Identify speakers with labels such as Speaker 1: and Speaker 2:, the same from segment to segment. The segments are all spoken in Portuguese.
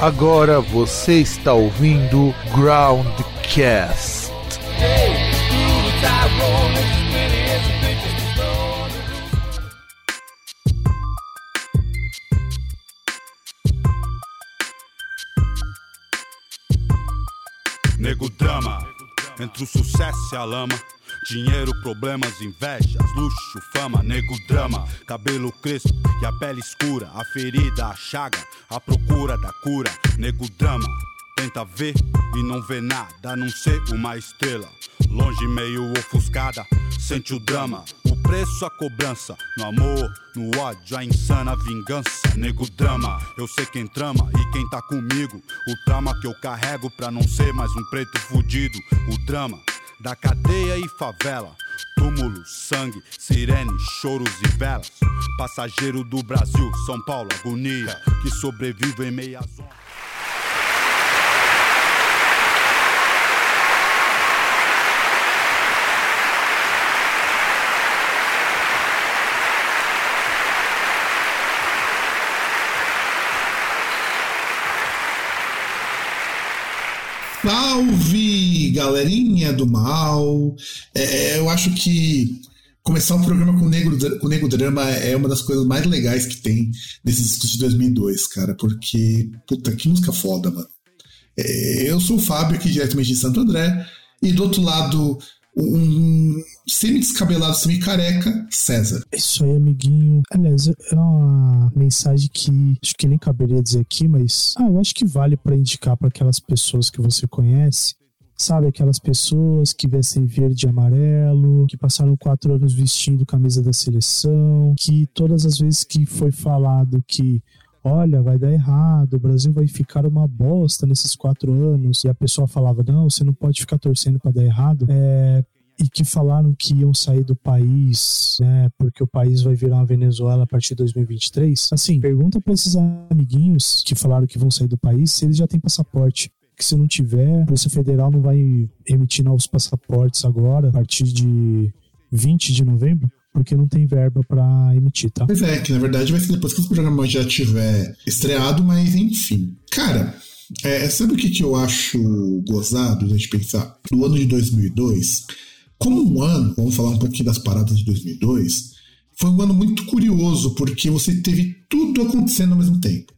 Speaker 1: Agora você está ouvindo Groundcast.
Speaker 2: Nego drama, entre o sucesso e a lama. Dinheiro, problemas, invejas, luxo, fama, nego drama, cabelo crespo e a pele escura, a ferida, a chaga, a procura da cura, nego drama. Tenta ver e não vê nada, a não ser uma estrela. Longe, meio ofuscada, sente o drama. O preço, a cobrança. No amor, no ódio, a insana vingança. Nego drama, eu sei quem trama e quem tá comigo. O trauma que eu carrego pra não ser mais um preto fudido. O drama da cadeia e favela. Túmulo, sangue, sirene, choros e velas. Passageiro do Brasil, São Paulo, agonia. Que sobrevive em meia zona.
Speaker 3: Salve, galerinha do mal! É, eu acho que começar um programa com Negro, com Negro Drama é uma das coisas mais legais que tem nesses discos de 2002, cara, porque, puta, que música foda, mano. É, eu sou o Fábio, aqui diretamente de Santo André, e do outro lado, um semi-descabelado, semi-careca, César.
Speaker 4: Isso aí, amiguinho. Aliás, é uma mensagem que acho que nem caberia dizer aqui, mas ah, eu acho que vale para indicar para aquelas pessoas que você conhece. Sabe, aquelas pessoas que vestem verde e amarelo, que passaram quatro anos vestindo camisa da seleção, que todas as vezes que foi falado que olha, vai dar errado, o Brasil vai ficar uma bosta nesses quatro anos, e a pessoa falava, não, você não pode ficar torcendo para dar errado, é, e que falaram que iam sair do país, né, porque o país vai virar uma Venezuela a partir de 2023. Assim, pergunta para esses amiguinhos que falaram que vão sair do país se eles já têm passaporte. Que se não tiver, a Polícia Federal não vai emitir novos passaportes agora, a partir de 20 de novembro porque não tem verba para emitir, tá?
Speaker 3: Pois é, que na verdade vai ser depois que o programa já tiver estreado, mas enfim. Cara, é, sabe o que, que eu acho gozado a gente pensar? No ano de 2002, como um ano, vamos falar um pouquinho das paradas de 2002, foi um ano muito curioso, porque você teve tudo acontecendo ao mesmo tempo.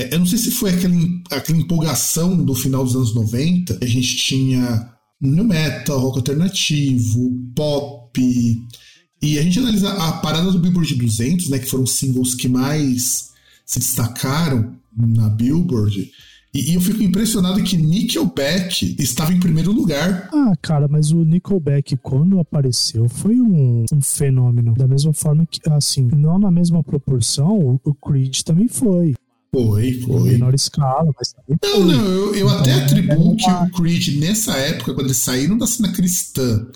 Speaker 3: É, eu não sei se foi aquela, aquela empolgação do final dos anos 90, a gente tinha new metal, rock alternativo, pop, e a gente analisa a parada do Billboard 200, né, que foram os singles que mais se destacaram na Billboard. E, e, eu fico impressionado que Nickelback estava em primeiro lugar.
Speaker 4: Ah, cara, mas o Nickelback, quando apareceu, foi um, um fenômeno. Da mesma forma que, assim, não na mesma proporção, o Creed também foi.
Speaker 3: Foi, foi.
Speaker 4: Em menor escala, mas também
Speaker 3: Não,
Speaker 4: foi.
Speaker 3: não, eu, eu até então, atribuo é uma... que o Creed, nessa época, quando eles saíram da cena cristã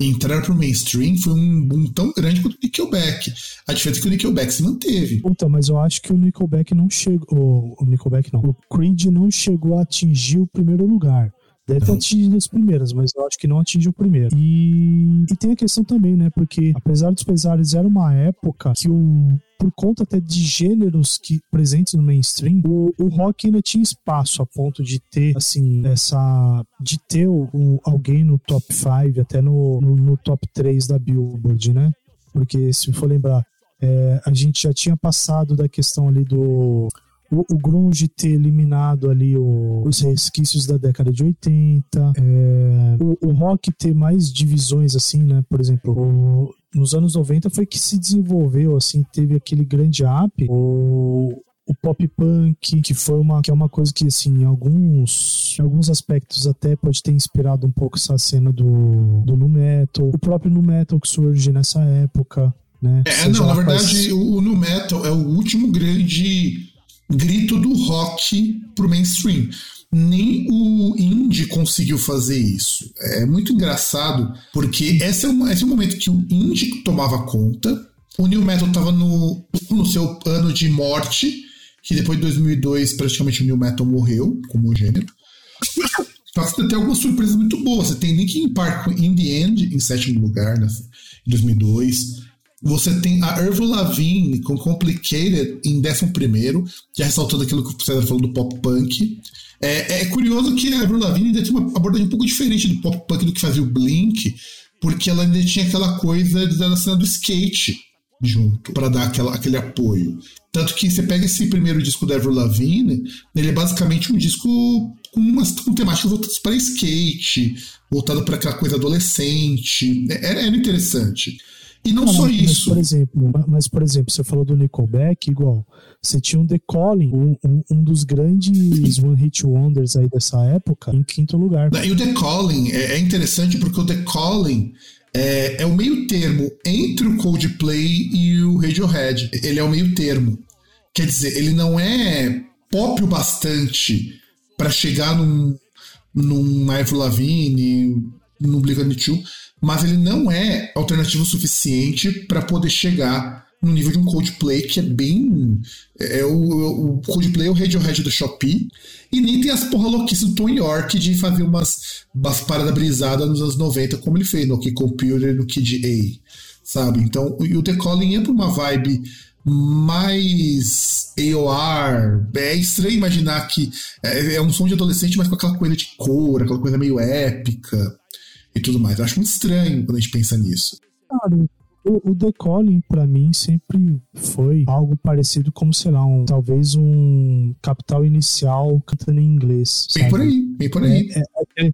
Speaker 3: entrar pro mainstream foi um boom tão grande quanto o Nickelback. A diferença é que o Nickelback se manteve.
Speaker 4: Puta, mas eu acho que o Nickelback não chegou. O Nickelback não. O Creed não chegou a atingir o primeiro lugar. Deve ter atingido as primeiras, mas eu acho que não atingiu o primeiro. E, e tem a questão também, né? Porque apesar dos pesares, era uma época que o por conta até de gêneros que presentes no mainstream, o, o rock ainda tinha espaço a ponto de ter, assim, essa. de ter o, alguém no top 5, até no, no, no, top 3 da Billboard, né? Porque se for lembrar, é, a gente já tinha passado da questão ali do o, o grunge ter eliminado ali o, os resquícios da década de 80, é, o, o, rock ter mais divisões assim, né? Por exemplo, o, nos anos 90 foi que se desenvolveu assim, teve aquele grande up, o, o pop punk, que foi uma que é uma coisa que assim, em alguns em alguns aspectos até pode ter inspirado um pouco essa cena do do nu metal, o próprio nu metal que surge nessa época, né?
Speaker 3: É, não, na verdade, faz... o, o nu metal é o último grande grito do rock pro mainstream. Nem o indie conseguiu fazer isso. É muito engraçado, porque esse é, o, esse é o momento que o indie tomava conta, o new metal estava no, no seu ano de morte, que depois de 2002 praticamente o new metal morreu como gênero. Que você tem algumas surpresas muito boas. Você tem Linkin Park In The End em sétimo lugar, né, em 2002. Você tem a Ervo Lavigne com Complicated em 11, já ressaltando aquilo que o César falou do pop punk. É, é curioso que a Avril Lavigne ainda tinha uma abordagem um pouco diferente do pop punk do que fazia o Blink, porque ela ainda tinha aquela coisa da cena do skate junto, para dar aquela, aquele apoio. Tanto que você pega esse primeiro disco da Avril Lavigne, ele é basicamente um disco com, umas, com temáticas voltadas para skate, voltado para aquela coisa adolescente. Era, é, era interessante. E não só
Speaker 4: mas,
Speaker 3: isso.
Speaker 4: Por exemplo, mas, por exemplo, você falou do Nickelback, igual. Você tinha um The Calling, um, um, um dos grandes One Hit Wonders aí dessa época, em quinto lugar.
Speaker 3: E o The Calling é, é interessante porque o The Calling é, é o meio termo entre o Coldplay e o Radiohead. Ele é o meio termo. Quer dizer, ele não é pop o bastante para chegar num, num Avril Lavigne, num Blink-182, mas ele não é alternativo suficiente para poder chegar no nível de um Coldplay que é bem. É, é o, o Coldplay é o Radiohead do Shopee. E nem tem as porra louquices do Tom York de fazer umas, umas paradas brisadas nos anos 90, como ele fez no Key Computer e no Kid A. Sabe? Então, o The Calling é pra uma vibe mais AOR. É estranho imaginar que é, é, um som de adolescente, mas com aquela coisa de cor, aquela coisa meio épica e tudo mais. Eu acho muito estranho quando a gente pensa nisso.
Speaker 4: Cara, o, o The Calling, pra mim, sempre foi algo parecido como, sei lá, um, talvez um capital inicial cantando em inglês.
Speaker 3: Bem por aí, bem por aí.
Speaker 4: É, é, é,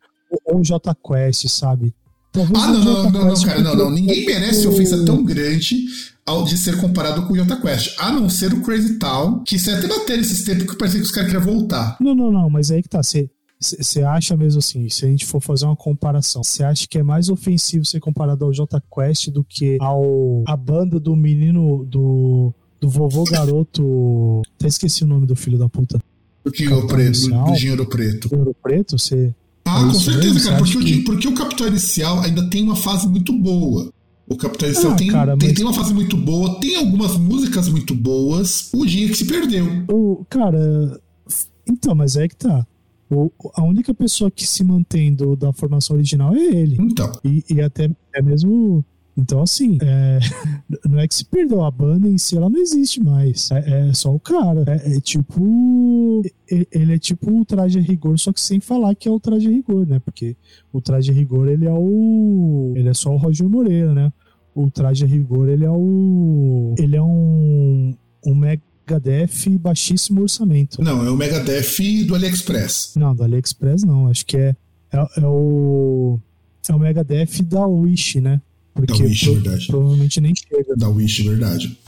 Speaker 4: ou J Quest, sabe?
Speaker 3: Talvez ah, não, não, não, não, cara, não, não. Ninguém merece ofensa tão grande ao de ser comparado com o Jota Quest, a não ser o Crazy Town, que você até bateu esses tempos que parecia que os caras queriam voltar.
Speaker 4: Não, não, não, mas aí que tá. Você você acha mesmo assim, se a gente for fazer uma comparação, você acha que é mais ofensivo ser comparado ao J Quest do que ao a banda do menino do do vovô garoto. Até esqueci o nome do filho da puta.
Speaker 3: Do Dinheiro Preto. Do Dinheiro Preto.
Speaker 4: Dinheiro Preto, você.
Speaker 3: Ah, é com certeza, mesmo? cara. Porque, que... o, porque o Capital Inicial ainda tem uma fase muito boa. O Capital Inicial ah, tem, cara, tem, mas... tem, uma fase muito boa, tem algumas músicas muito boas. O dia que se perdeu.
Speaker 4: O, cara. Então, mas é que tá. O, a única pessoa que se mantém do, da formação original é ele.
Speaker 3: Então.
Speaker 4: E, e até é mesmo. Então, assim, é, não é que se perdeu a banda em si, ela não existe mais. É, é só o cara. É, é, tipo. Ele é tipo o traje a rigor, só que sem falar que é o traje a rigor, né? Porque o traje a rigor, ele é o. Ele é só o Roger Moreira, né? O traje a rigor, ele é o. Ele é um. Um mega Megadeth baixíssimo orçamento.
Speaker 3: Não, é o Megadeth do AliExpress.
Speaker 4: Não, do AliExpress não. Acho que é, é, é o. É o Megadeth da Wish, né?
Speaker 3: Porque da Wish, pro, verdade.
Speaker 4: provavelmente nem chega.
Speaker 3: Da Wish, verdade.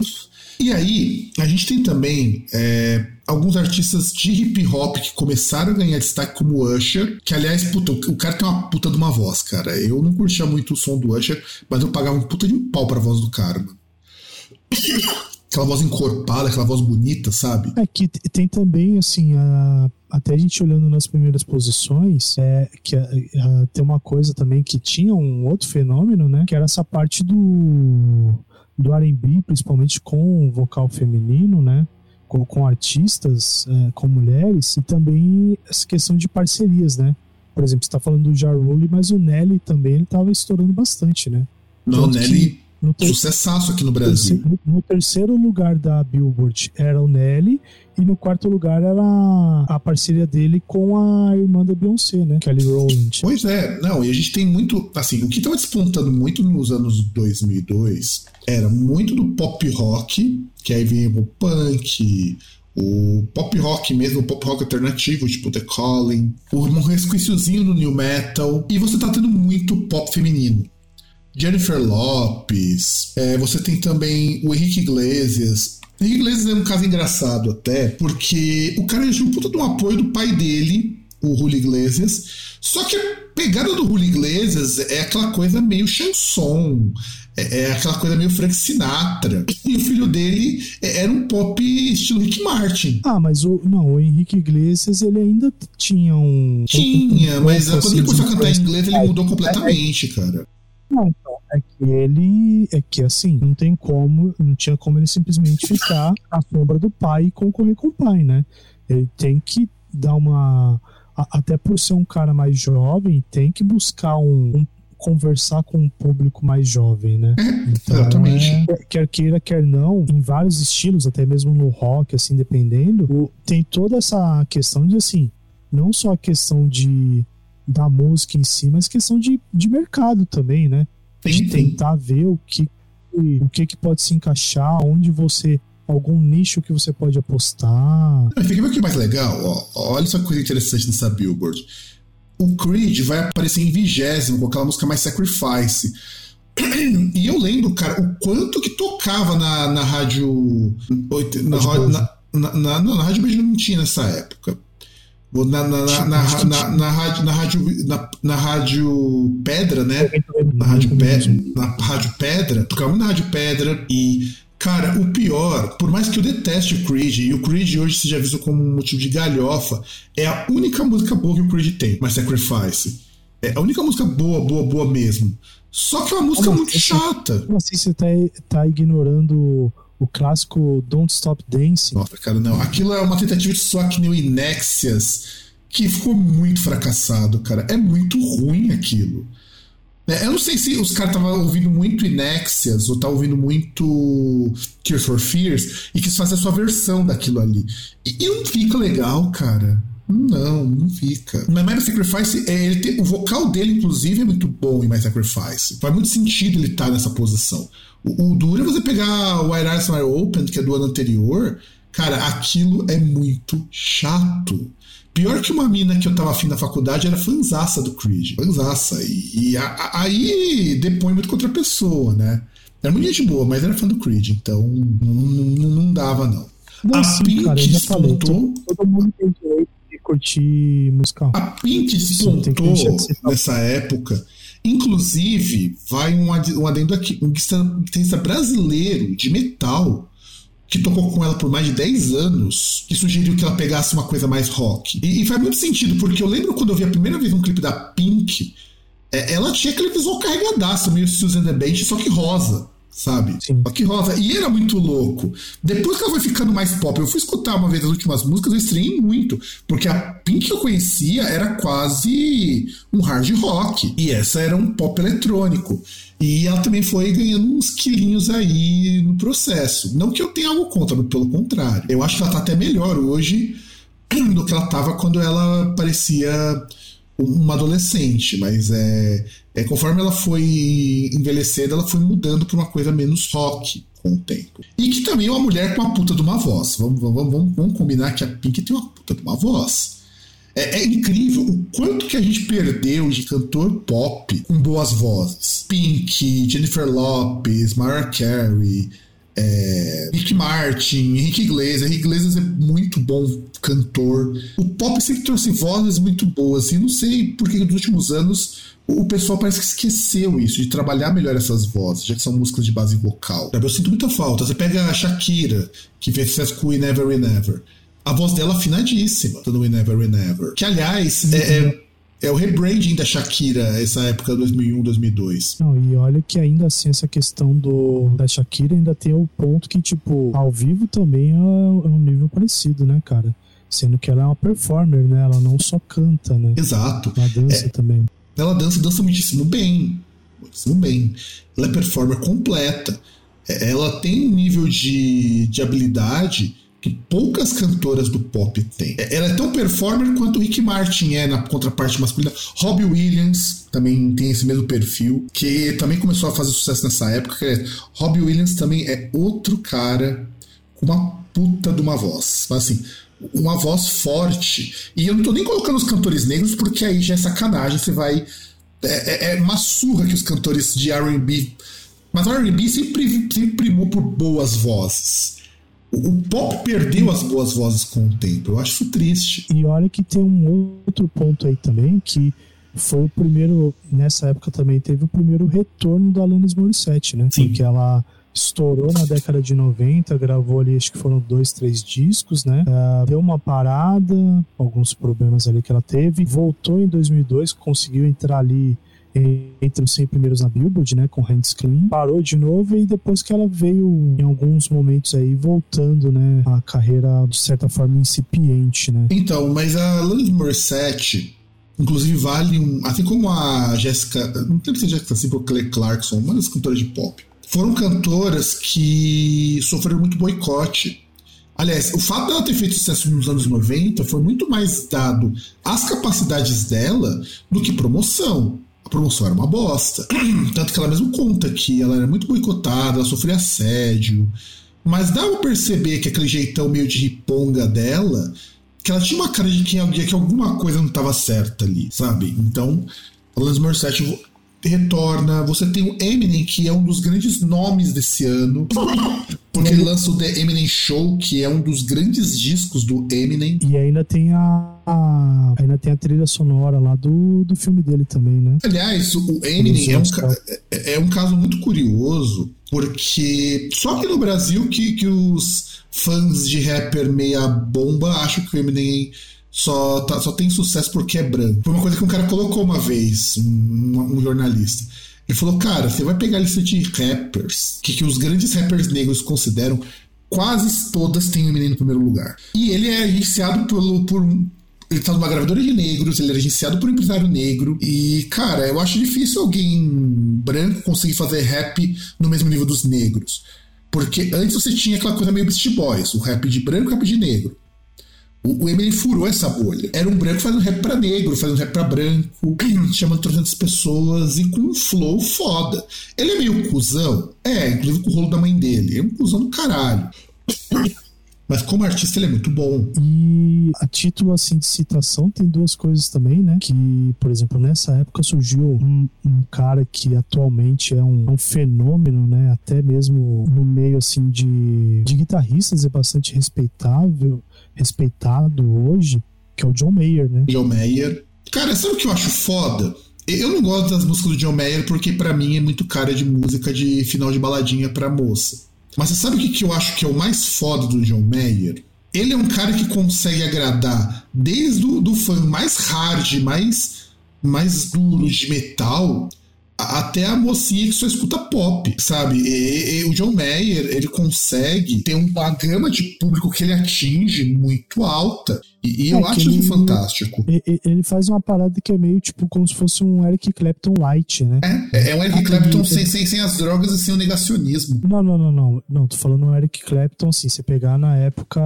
Speaker 3: E aí, a gente tem também é, alguns artistas de hip hop que começaram a ganhar destaque, como o Usher, que aliás, puta, o cara tem uma puta de uma voz, cara. Eu não curtia muito o som do Usher, mas eu pagava um puta de um pau pra voz do cara, mano aquela voz encorpada, aquela voz bonita, sabe?
Speaker 4: É que tem também, assim, a, até a gente olhando nas primeiras posições, é que a, a, tem uma coisa também que tinha um outro fenômeno, né? Que era essa parte do, do R&B, principalmente com vocal feminino, né? Com, com artistas, é, com mulheres, e também essa questão de parcerias, né? Por exemplo, você está falando do Jarulli, mas o Nelly também ele estava estourando bastante, né?
Speaker 3: Não, o Nelly no ter... Sucessaço aqui no Brasil.
Speaker 4: No, no, terceiro lugar da Billboard era o Nelly, e no quarto lugar era a parceria dele com a irmã da Beyoncé, né? Kelly Rowland.
Speaker 3: Pois é, não, e a gente tem muito. Assim, o que estava despontando muito nos anos 2002 era muito do pop rock, que aí vinha o punk, o pop rock mesmo, o pop rock alternativo, tipo The Calling, o resquíciozinho do new metal, e você tá tendo muito pop feminino. Jennifer Lopes, é, você tem também o Henrique Iglesias. O Henrique Iglesias é um caso engraçado até, porque o cara tinha um puta de um apoio do pai dele, o Julio Iglesias. Só que a pegada do Julio Iglesias é aquela coisa meio chanson, é, é aquela coisa meio Frank Sinatra. E o filho dele é, era um pop estilo Rick Martin.
Speaker 4: Ah, mas o não, o Henrique Iglesias ele ainda tinha um.
Speaker 3: Tinha, um, um mas quando ele começou a cantar em inglês, ele mudou completamente, cara.
Speaker 4: Não, então, é que ele. É que assim, não tem como, não tinha como ele simplesmente ficar à sombra do pai e concorrer com o pai, né? Ele tem que dar uma. Até por ser um cara mais jovem, tem que buscar um, um conversar com um público mais jovem, né?
Speaker 3: Então, Exatamente.
Speaker 4: É, quer queira, quer não, em vários estilos, até mesmo no rock, assim, dependendo, tem toda essa questão de assim, não só a questão de da música em si, mas questão de, de mercado também, né? De tentar ver o que o que, que pode se encaixar, onde você algum nicho que você pode apostar.
Speaker 3: Fica o que é mais legal, ó, olha só que coisa interessante nessa Billboard. O Creed vai aparecer em vigésimo com aquela música mais Sacrifice. E eu lembro, cara, o quanto que tocava na, na rádio. Na, na, na, na, não, na rádio Beijo não tinha nessa época. Na, na, na, na, na, rádio, na, rádio, na, na rádio Pedra, né? Na rádio, Pedra, na rádio Pedra, tocava muito na rádio Pedra e Cara, o pior, por mais que eu deteste o Creed, e o Creed hoje seja visto como um motivo de galhofa, é a única música boa que o Creed tem, mas Sacrifice. É a única música boa, boa, boa mesmo. Só que é uma música como muito assim, chata.
Speaker 4: Como assim você tá, tá ignorando o clássico Don't Stop Dancing?
Speaker 3: Nossa, cara, não. Aquilo é uma tentativa de soar que nem o Inexias, que ficou muito fracassado, cara. É muito ruim aquilo. É, eu não sei se os caras estavam ouvindo muito Inexias ou estavam ouvindo muito Tears for Fears e quis fazer a sua versão daquilo ali. E, e não fica legal, cara. Não, não fica. Mas My Sacrifice, é, ele tem, o vocal dele, inclusive, é muito bom em My Sacrifice. Faz muito sentido ele estar tá nessa posição. O, o duro é você pegar o White Eyes Wide Open, que é do ano anterior. Cara, aquilo é muito chato. Pior que uma mina que eu tava afim na faculdade era fanzaça do Creed. Fanzaça. E, e a, a, aí depõe muito contra a pessoa, né? Era muito gente boa, mas era fã do Creed, então não, não, não dava, não.
Speaker 4: não a sim, Pink cara, despontou. Falei, todo mundo tem direito de curtir musical.
Speaker 3: A Pink despontou nessa época. Inclusive, vai um, um adendo aqui: um guitarrista brasileiro de metal que tocou com ela por mais de 10 anos, que sugeriu que ela pegasse uma coisa mais rock. E, e faz muito sentido, porque eu lembro quando eu vi a primeira vez um clipe da Pink, é, ela tinha aquele visual carregadaço, meio Susan the Bench, só que rosa sabe? Sim. Que rosa. E era muito louco. Depois que ela foi ficando mais pop, eu fui escutar uma vez as últimas músicas, eu estranhei muito. Porque a Pink que eu conhecia era quase um hard rock. E essa era um pop eletrônico. E ela também foi ganhando uns quilinhos aí no processo. Não que eu tenha algo contra, mas pelo contrário. Eu acho que ela tá até melhor hoje do que ela tava quando ela parecia uma adolescente, mas é, é conforme ela foi envelhecendo, ela foi mudando para uma coisa menos rock com o tempo. E que também é uma mulher com uma puta de uma voz. Vamos, vamos, vamos, vamos combinar que a Pink tem uma puta de uma voz. É, é, incrível o quanto que a gente perdeu de cantor pop com boas vozes. Pink, Jennifer Lopez, Mariah Carey, é, Rick Martin, Henrique Iglesias. Henrique Iglesias é muito bom cantor. O pop sempre trouxe vozes muito boas. E não sei por que nos últimos anos o pessoal parece que esqueceu isso, de trabalhar melhor essas vozes, já que são músicas de base vocal. Eu sinto muita falta. Você pega a Shakira, que fez sucesso com We Never We Never. A voz dela afinadíssima, no We Never We Never. Que, aliás, é, é é o rebranding da Shakira, essa época 2001, 2002.
Speaker 4: Não, e olha que ainda assim essa questão do da Shakira ainda tem o ponto que, tipo, ao vivo também é, é um nível parecido, né, cara? Sendo que ela é uma performer, né? Ela não só canta, né?
Speaker 3: Exato.
Speaker 4: Ela dança é, também.
Speaker 3: Ela dança, dança muitíssimo bem. Muitíssimo bem. Ela é performer completa. É, ela tem um nível de, de habilidade que poucas cantoras do pop têm. É, ela é tão performer quanto o Rick Martin é na contraparte masculina. Robbie Williams também tem esse mesmo perfil, que também começou a fazer sucesso nessa época. Robbie Williams também é outro cara com uma puta de uma voz. Assim, uma voz forte. E eu não tô nem colocando os cantores negros, porque aí já é sacanagem. Você vai. É, é, é uma surra que os cantores de RB. Mas RB sempre, sempre primou por boas vozes. O pop perdeu as boas vozes com o tempo. Eu acho isso triste.
Speaker 4: E olha que tem um outro ponto aí também que foi o primeiro nessa época também teve o primeiro retorno da Alanis Morissette, né?
Speaker 3: Sim.
Speaker 4: Porque ela estourou na década de 90, gravou ali, acho que foram dois, três discos, né? Uh, deu uma parada, alguns problemas ali que ela teve, voltou em 2002, conseguiu entrar ali entre os 100 primeiros na Billboard, né, com Hands Clean, parou de novo e depois que ela veio em alguns momentos aí voltando, né, a carreira de certa forma incipiente, né.
Speaker 3: Então, mas a Alanis Morissette, Inclusive vale um. Assim como a Jéssica. Não lembro se é Jéssica Simpson ou Clay Clarkson, uma das cantoras de pop. Foram cantoras que sofreram muito boicote. Aliás, o fato dela ter feito sucesso nos anos 90 foi muito mais dado às capacidades dela do que promoção. A promoção era uma bosta. Tanto que ela mesmo conta que ela era muito boicotada, ela sofria assédio. Mas dá pra perceber que aquele jeitão meio de riponga dela, que ela tinha uma cara de que, que alguma coisa não estava certa ali, sabe? Então, Alanis Morissette retorna. Você tem o Eminem, que é um dos grandes nomes desse ano. Porque ele lança o The Eminem Show, que é um dos grandes discos do Eminem.
Speaker 4: E ainda tem a, a ainda tem a trilha sonora lá do, do filme dele também, né?
Speaker 3: Aliás, o Eminem é um, é, é um caso muito curioso, porque só que no Brasil que, que os fãs de rapper meia bomba acham que o Eminem só, tá, só tem sucesso porque é branco. Foi uma coisa que um cara colocou uma vez, um, um jornalista. Ele falou, cara, você vai pegar a lista de rappers, que, que os grandes rappers negros consideram, quase todas têm o Eminem no primeiro lugar. E ele é agenciado pelo, por ele tá numa gravadora de negros, ele é agenciado por um empresário negro. E, cara, eu acho difícil alguém branco conseguir fazer rap no mesmo nível dos negros. Porque antes você tinha aquela coisa meio Beast Boys, o rap de branco e o rap de negro. O, o Eminem furou essa bolha. Era um branco fazendo rap pra negro, fazendo rap pra branco, chamando 300 pessoas e com um flow foda. Ele é meio cuzão? É, inclusive com o rolo da mãe dele. É um cuzão do caralho. Mas como artista ele é muito bom.
Speaker 4: E a título assim de citação tem duas coisas também, né? Que, por exemplo, nessa época surgiu um, um cara que atualmente é um, um, fenômeno, né? Até mesmo no meio assim de, de guitarristas é bastante respeitável respeitado hoje, que é o John Mayer, né?
Speaker 3: John Mayer. Cara, sabe o que eu acho foda? Eu não gosto das músicas do John Mayer porque para mim é muito cara de música de final de baladinha pra moça. Mas você sabe o que, que eu acho que é o mais foda do John Mayer? Ele é um cara que consegue agradar desde o do fã mais hard, mais, mais duro de metal, até a mocinha que só escuta pop, sabe? E, e, o John Mayer, ele consegue ter uma gama de público que ele atinge muito alta. E, e é, eu acho isso fantástico.
Speaker 4: Ele faz uma parada que é meio tipo como se fosse um Eric Clapton light, né?
Speaker 3: É, é um Eric Clapton sem, sem, sem as drogas e sem o negacionismo.
Speaker 4: Não, não, não, não. Não, tô falando um Eric Clapton, assim, você pegar na época.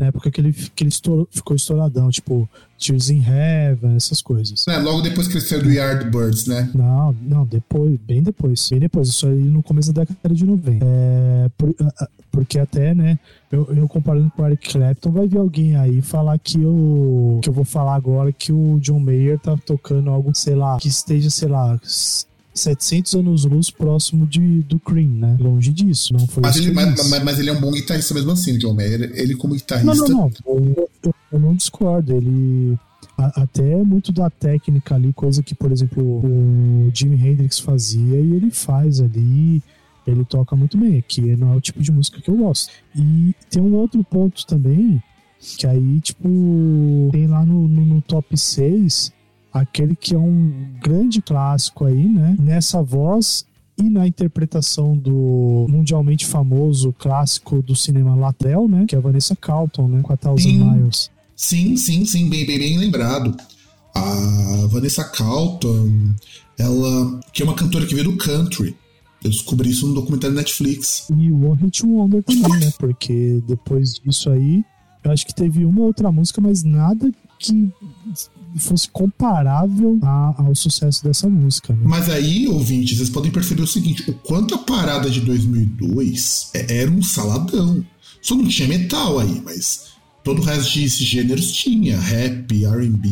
Speaker 4: Na época que ele, que ele estourou, ficou estouradão, tipo, Tears in Heaven, essas coisas.
Speaker 3: É, logo depois que ele saiu do Yardbirds, né?
Speaker 4: Não, não, depois, bem depois. Bem depois, isso aí no começo da década de 90. É, por, porque até, né, eu, eu, comparando com o Eric Clapton, vai vir alguém aí falar que eu, que eu vou falar agora que o John Mayer tá tocando algo, sei lá, que esteja, sei lá, 700 anos luz próximo de, do Cream, né? Longe disso, não foi
Speaker 3: mas ele, mas, mas, mas, ele é um bom guitarrista mesmo assim, John Mayer. Ele como guitarrista...
Speaker 4: Não, não, não. Eu, eu, eu não discordo. Ele... A, até muito da técnica ali, coisa que, por exemplo, o Jimi Hendrix fazia e ele faz ali ele toca muito bem, que não é o tipo de música que eu gosto. E tem um outro ponto também, que aí, tipo, tem lá no, no, no top 6 aquele que é um grande clássico aí, né? Nessa voz e na interpretação do mundialmente famoso clássico do cinema Latrell, né? Que é a Vanessa Carlton, né? Com a Thousand sim, Miles.
Speaker 3: Sim, sim, sim, bem, bem, bem lembrado. A Vanessa Carlton, ela que é uma cantora que veio do country. Eu descobri isso no documentário Netflix.
Speaker 4: E o One Hit Wonder também, né? Porque depois disso aí, eu acho que teve uma outra música, mas nada que fosse comparável a, ao sucesso dessa música. Né?
Speaker 3: Mas aí, ouvintes, vocês podem perceber o seguinte: o quanto a parada de 2002 é, era um saladão. Só não tinha metal aí, mas todo o resto desses gêneros tinha: rap, RB,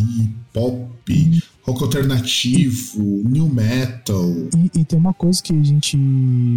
Speaker 3: pop, rock alternativo, new metal.
Speaker 4: E, e, tem uma coisa que a gente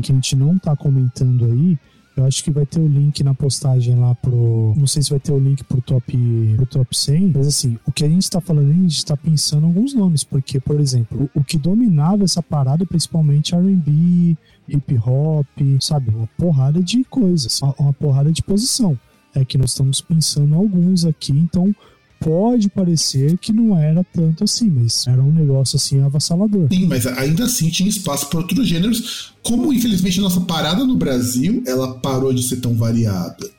Speaker 4: que a gente não tá comentando aí. Eu acho que vai ter o link na postagem lá pro. Não sei se vai ter o link pro top, pro top 100, mas assim, o que a gente tá falando, a gente tá pensando em alguns nomes, porque, por exemplo, o, o que dominava essa parada, principalmente RB, hip hop, sabe? Uma porrada de coisas, uma, uma porrada de posição. É que nós estamos pensando alguns aqui, então pode parecer que não era tanto assim, mas era um negócio assim avassalador.
Speaker 3: Sim, mas ainda assim tinha espaço para outros gêneros. Como infelizmente nossa parada no Brasil, ela parou de ser tão variada.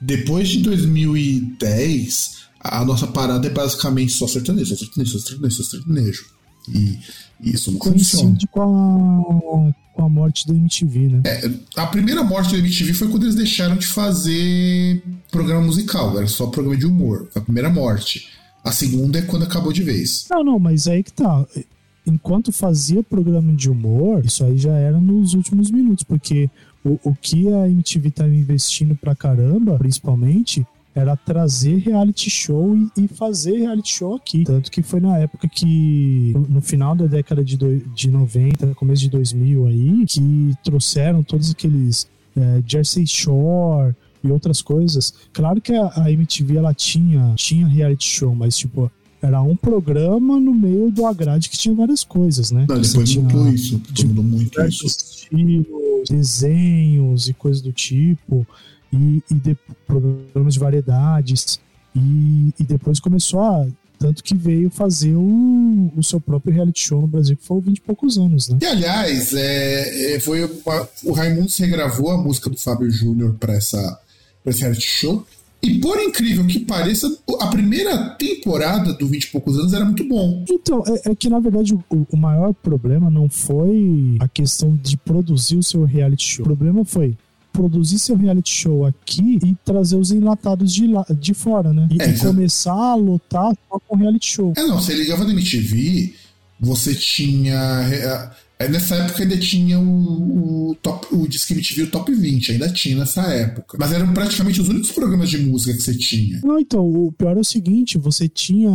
Speaker 3: Depois de 2010, a nossa parada é basicamente só sertanejo, só sertanejo, só sertanejo, só sertanejo. E isso não funciona.
Speaker 4: Coincide com a, com a morte da MTV, né?
Speaker 3: É, a primeira morte da MTV foi quando eles deixaram de fazer programa musical, era só programa de humor. Foi a primeira morte. A segunda é quando acabou de vez.
Speaker 4: Não, não, mas aí que tá. Enquanto fazia programa de humor, isso aí já era nos últimos minutos, porque o, o que a MTV estava investindo pra caramba, principalmente, era trazer reality show e, fazer reality show aqui. Tanto que foi na época que, no, no final da década de, do, de 90, começo de 2000 aí, que trouxeram todos aqueles é, Jersey Shore e outras coisas. Claro que a, a MTV ela tinha, tinha reality show, mas tipo, era um programa no meio do agrade que tinha várias coisas, né?
Speaker 3: Não, depois
Speaker 4: tinha,
Speaker 3: mudou isso, mudou muito isso.
Speaker 4: Estilos, desenhos e coisas do tipo e, e de, programas de variedades. E, e depois começou a. Tanto que veio fazer o, o seu próprio reality show no Brasil, que foi 20 e poucos anos, né?
Speaker 3: E aliás, é, é foi o Raimundo regravou a música do Fábio Júnior para essa pra esse reality show. E por incrível que pareça, a primeira temporada do 20 e poucos anos era muito bom.
Speaker 4: Então, é, é que na verdade o, o, maior problema não foi a questão de produzir o seu reality show. O problema foi produzir seu reality show aqui e trazer os enlatados de, lá, de fora, né? E, é, e começar a lotar só com reality show.
Speaker 3: É, não, você ligava na MTV, você tinha. É, nessa época ainda tinha o, o, top, o Disque MTV, o Top 20, ainda tinha nessa época. Mas eram praticamente os únicos programas de música que você tinha.
Speaker 4: Não, então, o pior é o seguinte, você tinha...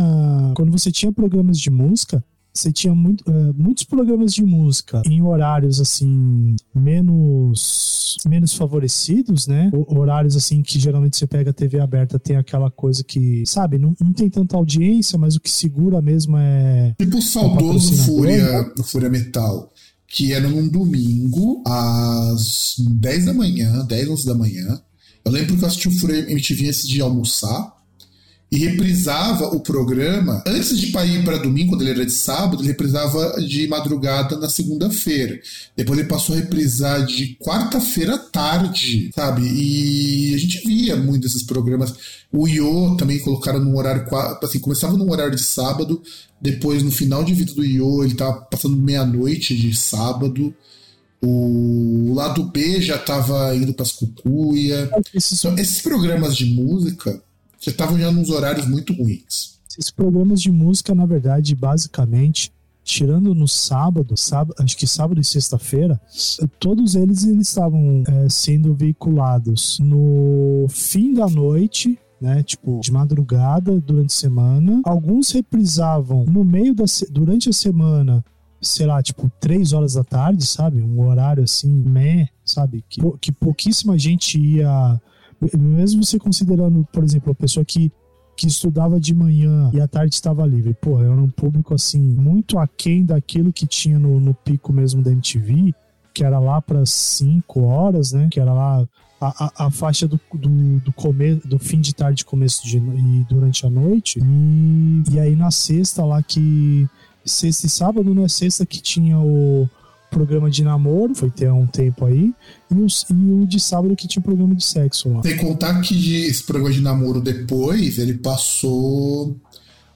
Speaker 4: Quando você tinha programas de música, você tinha muito, uh, muitos programas de música em horários assim menos menos favorecidos, né? Horários assim que geralmente você pega a TV aberta tem aquela coisa que, sabe, não, não tem tanta audiência, mas o que segura mesmo é
Speaker 3: tipo o saudoso Fúria, né? Fúria Metal que era num domingo às 10 da manhã, 10, 11 da manhã. Eu lembro que eu assisti o Fúria MTV antes de almoçar e reprisava o programa antes de ir para domingo, quando ele era de sábado, ele reprisava de madrugada na segunda-feira. Depois ele passou a reprisar de quarta-feira à tarde, sabe? E a gente via muito desses programas. O Io também colocaram num horário, assim, começava num horário de sábado, depois no final de vida do Io ele tava passando meia-noite de sábado. O lado B já estava indo para as cucuia. Então, esses programas de música já estavam já nos horários muito ruins.
Speaker 4: Esses programas de música, na verdade, basicamente, tirando no sábado, sábado acho que sábado e sexta-feira, todos eles, eles estavam é, sendo veiculados no fim da noite, né? Tipo, de madrugada, durante a semana. Alguns reprisavam no meio da durante a semana, sei lá, tipo, três horas da tarde, sabe? Um horário assim, meh, sabe? Que, que pouquíssima gente ia mesmo você considerando, por exemplo, a pessoa que, que estudava de manhã e à tarde estava livre, pô, era um público assim, muito aquém daquilo que tinha no, no pico mesmo da MTV, que era lá para 5 horas, né? Que era lá a, a, a, faixa do, do, do, come, do fim de tarde, começo de e durante a noite. E, e aí na sexta lá que. Sexta e sábado, né? Sexta que tinha o, programa de namoro, foi ter um tempo aí, e, os, e o de sábado que tinha programa de sexo lá.
Speaker 3: Tem que contar que esse programa de namoro depois, ele passou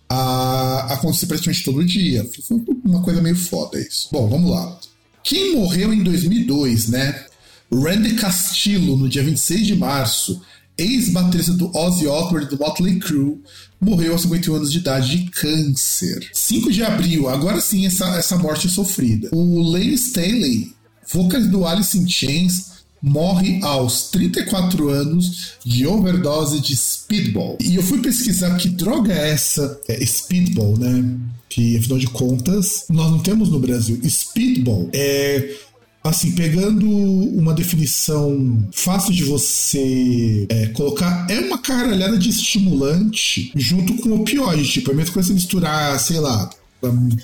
Speaker 3: a acontecer praticamente todo dia. Foi uma coisa meio foda isso. Bom, vamos lá. Quem morreu em 2002, né? Randy Castillo, no dia 26 de março, ex-baterista do Ozzy Osbourne do Motley Crue, morreu aos 51 anos de idade de câncer. 5 de abril, agora sim essa, essa morte sofrida. O Lane Staley, vocalista do Alice in Chains, morre aos 34 anos de overdose de speedball. E eu fui pesquisar que droga é essa, é speedball, né? Que afinal de contas, nós não temos no Brasil. Speedball é Assim, pegando uma definição fácil de você é, colocar, é uma caralhada de estimulante junto com opioide. Tipo, é a mesma coisa você misturar, sei lá,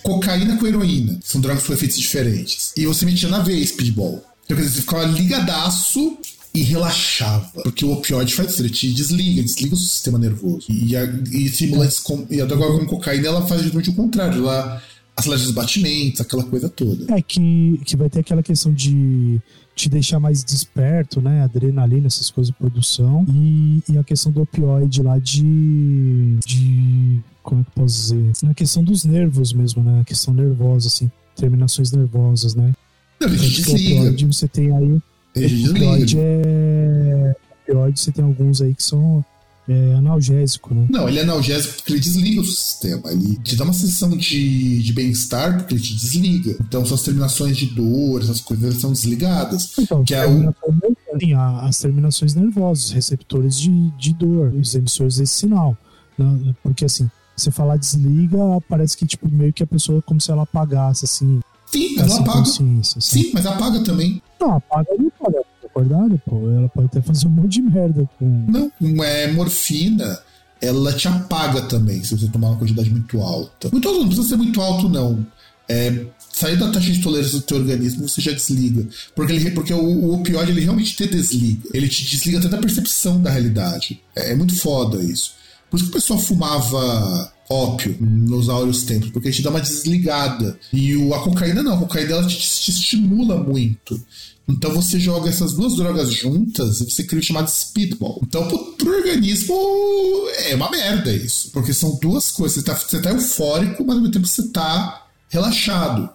Speaker 3: cocaína com heroína. São drogas com efeitos diferentes. E você metia na veia speedball. Então, quer dizer, você ficava ligadaço e relaxava. Porque o opioide faz isso, ele te desliga, desliga o sistema nervoso. E, a, e estimulantes com, e a droga com cocaína, ela faz justamente o contrário. Ela acelera os batimentos, aquela coisa toda.
Speaker 4: É que, que vai ter aquela questão de te deixar mais desperto, né? Adrenalina, essas coisas de produção. E, e a questão do opioide lá de. de. Como é que eu posso dizer? Na questão dos nervos mesmo, né? A questão nervosa, assim. Terminações nervosas, né?
Speaker 3: Não, ele
Speaker 4: Então,
Speaker 3: te
Speaker 4: tipo, o
Speaker 3: desliga.
Speaker 4: opioide você tem aí. Opioide é. O opioide você tem alguns aí que são é, analgésico, né?
Speaker 3: Não, ele é analgésico porque ele desliga o sistema. Ele te dá uma sensação de, de bem-estar porque ele te desliga. Então, suas terminações de dor, essas coisas, são desligadas.
Speaker 4: Então,
Speaker 3: Que é
Speaker 4: nervosa, tem as terminações nervosas, os receptores de, de dor, os emissores desse sinal. né? Porque assim, você falar desliga, parece que tipo, meio que a pessoa como se ela apagasse, assim,
Speaker 3: Sim, mas ela apaga.
Speaker 4: sabe?
Speaker 3: Sim, mas apaga também.
Speaker 4: Não, apaga não apaga. Acordada, pô. Ela pode até fazer um monte de merda com.
Speaker 3: Não, é morfina. Ela te apaga também se você tomar uma quantidade muito alta. Muito alto não precisa ser muito alto, não. É, sair da taxa de tolerância do teu organismo, você já desliga. Porque, ele, porque o, o opioide ele realmente te desliga. Ele te desliga até da percepção da realidade. É, é muito foda isso. Por isso que o pessoal fumava ópio nos áureos tempos, porque te dá uma desligada. E o, a cocaína não, a cocaína ela te, te estimula muito. Então você joga essas duas drogas juntas e você cria o chamado speedball. Então pro, pro organismo é uma merda isso. Porque são duas coisas. Você tá, você tá eufórico, mas ao mesmo tempo você tá relaxado.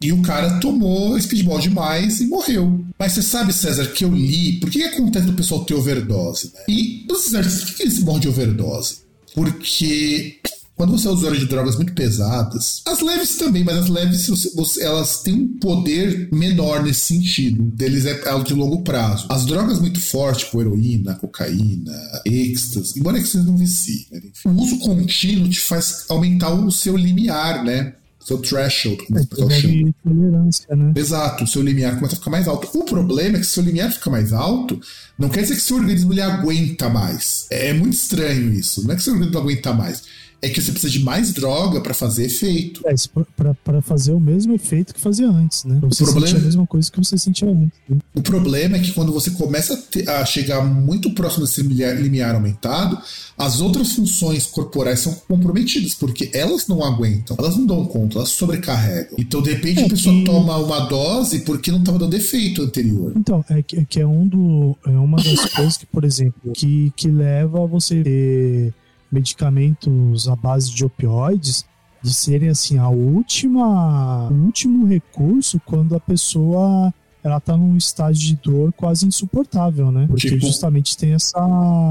Speaker 3: E o cara tomou speedball demais e morreu. Mas você sabe, César, que eu li. Por que, acontece do pessoal ter overdose? Né? E artistas, por que eles morrem de overdose? Porque quando você é usuário de drogas muito pesadas, as leves também, mas as leves você- elas têm um poder menor nesse sentido. Deles é algo de longo prazo. As drogas muito fortes, tipo heroína, cocaína, êxtase, embora êxtase não vicie, né? O uso contínuo te faz aumentar o seu limiar, né? Seu threshold, como o pessoal chama.
Speaker 4: Desenvolve tolerância, né?
Speaker 3: Exato, o seu limiar começa a ficar mais alto. O problema é que se o seu limiar fica mais alto, não quer dizer que seu organismo ele aguenta mais. É muito estranho isso. Não é que seu organismo aguenta mais. É que você precisa de mais droga para fazer efeito.
Speaker 4: É, pra fazer o mesmo efeito que fazia antes, né? Pra você
Speaker 3: problema-
Speaker 4: sentir a mesma coisa que você sentia antes. Né?
Speaker 3: O problema é que quando você começa a, ter- a chegar muito próximo desse limiar, limiar aumentado, as outras funções corporais são comprometidas, porque elas não aguentam, elas não dão conta, elas sobrecarregam. Então, de repente,
Speaker 4: É
Speaker 3: a pessoa
Speaker 4: que-
Speaker 3: toma uma dose porque não estava dando efeito anterior.
Speaker 4: Então, é que, é que é, um do, é uma das coisas que, por exemplo, que, que leva a você ter medicamentos à base de opioides de serem assim a última o último recurso quando a pessoa ela tá num estágio de dor quase insuportável, né? Porque
Speaker 3: Tipo-
Speaker 4: justamente tem essa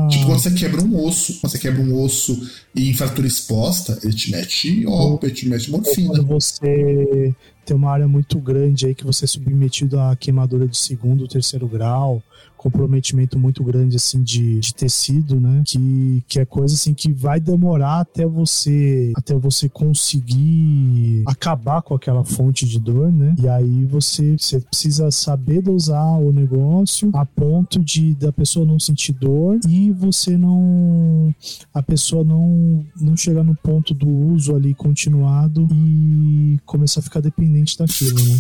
Speaker 3: Tipo, quando você quebra um osso, quando você quebra um osso e em fratura exposta, ele te mete ópio, ele te mete morfina.
Speaker 4: quando você tem uma área muito grande aí que você é submetido a queimadura de segundo, terceiro grau, comprometimento muito grande assim de, de tecido, né? Que, que é coisa assim que vai demorar até você até você conseguir acabar com aquela fonte de dor, né? E aí você, você precisa saber dosar o negócio a ponto de da pessoa não sentir dor e você não a pessoa não não chegar no ponto do uso ali continuado e começar a ficar dependente daquilo, né?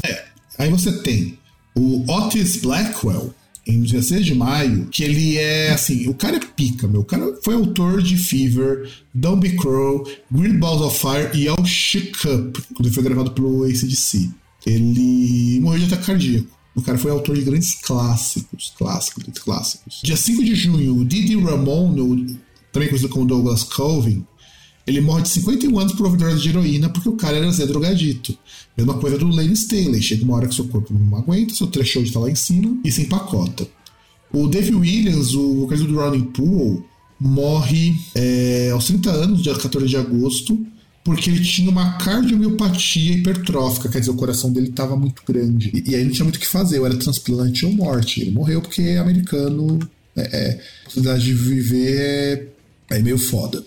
Speaker 3: Aí você tem o Otis Blackwell, em 16 de maio, que ele é assim, o cara é pica, meu. O cara foi autor de Fever, Don't Be Crow, Green Balls of Fire e All Shook Up, quando foi gravado pelo ACDC. Ele morreu de ataque cardíaco. O cara foi autor de grandes clássicos, clássicos, clássicos. Dia 5 de junho, o Didi Ramon, também conhecido como Douglas Colvin, ele morre de 51 anos por overdose de heroína porque o cara era Zé drogadito. Mesma coisa do Lane Staley. Chega uma hora que seu corpo não aguenta, seu threshold está lá em cima e se empacota. O Dave Williams, o vocalista do Ronnie Poole, morre é, aos 30 anos, dia 14 de agosto, porque ele tinha uma cardiomiopatia hipertrófica, quer dizer, o coração dele estava muito grande. E, e aí não tinha muito o que fazer, ou era transplante ou morte. Ele morreu porque é americano, é, é, a possibilidade de viver é, é meio foda.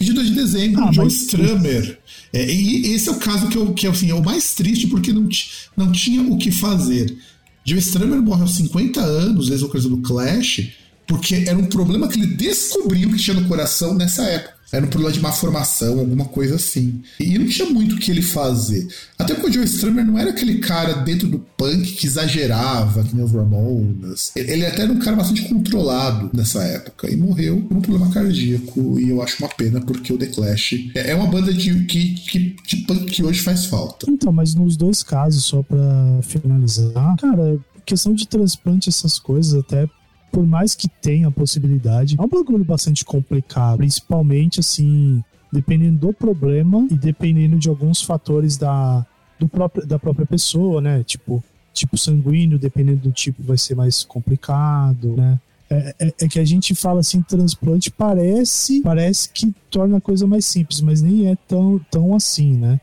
Speaker 3: 22 de dezembro,
Speaker 4: Ah,
Speaker 3: Joe
Speaker 4: mas-
Speaker 3: Strummer. É, e esse é o caso que, eu, que assim, é o mais triste porque não, não tinha o que fazer. Joe Strummer morre aos 50 anos, ex-vocalista do Clash, porque era um problema que ele descobriu que tinha no coração nessa época. Era um problema de má formação, alguma coisa assim. E não tinha muito o que ele fazer. Até porque o Joe Strummer não era aquele cara dentro do punk que exagerava, que nem os Ramones. Ele até era um cara bastante controlado nessa época. E morreu por um problema cardíaco. E eu acho uma pena, porque o The Clash é uma banda de, que, que, de punk que hoje faz falta.
Speaker 4: Então, mas nos dois casos, só pra finalizar, cara, questão de transplante, essas coisas, até por mais que tenha a possibilidade, é um bagulho bastante complicado. Principalmente, assim, dependendo do problema e dependendo de alguns fatores da, do próprio, da própria pessoa, né? Tipo, tipo sanguíneo, dependendo do tipo, vai ser mais complicado, né? É, é, é, que a gente fala assim, transplante parece parece que torna a coisa mais simples, mas nem é tão, tão assim, né?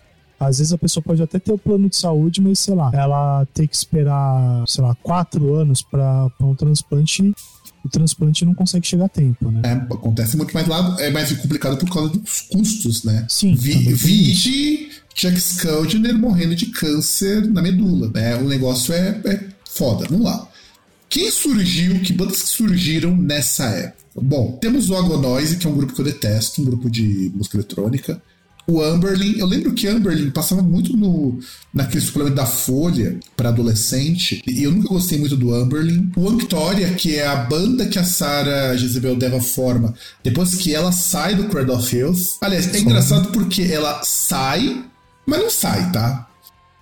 Speaker 4: Às vezes a pessoa pode até ter o plano de saúde, mas sei lá, ela tem que esperar, sei lá, quatro anos para um transplante o transplante não consegue chegar a tempo, né?
Speaker 3: É, acontece muito mais lá, é mais complicado por causa dos custos, né?
Speaker 4: Sim.
Speaker 3: Vi, vide Chuck Schuldiner morrendo de câncer na medula, né? O negócio é, é foda. Vamos lá. Quem surgiu, que bandas que surgiram nessa época? Bom, temos o Agonoise, que é um grupo que eu detesto, um grupo de música eletrônica o Amberlin, eu lembro que Amberlin passava muito no naquele suplemento da Folha para adolescente, e eu nunca gostei muito do Amberlin. O Victoria, que é a banda que a Sarah Jezebel Deva forma depois que ela sai do Cradle of Hills. Aliás, é engraçado porque ela sai, mas não sai, tá?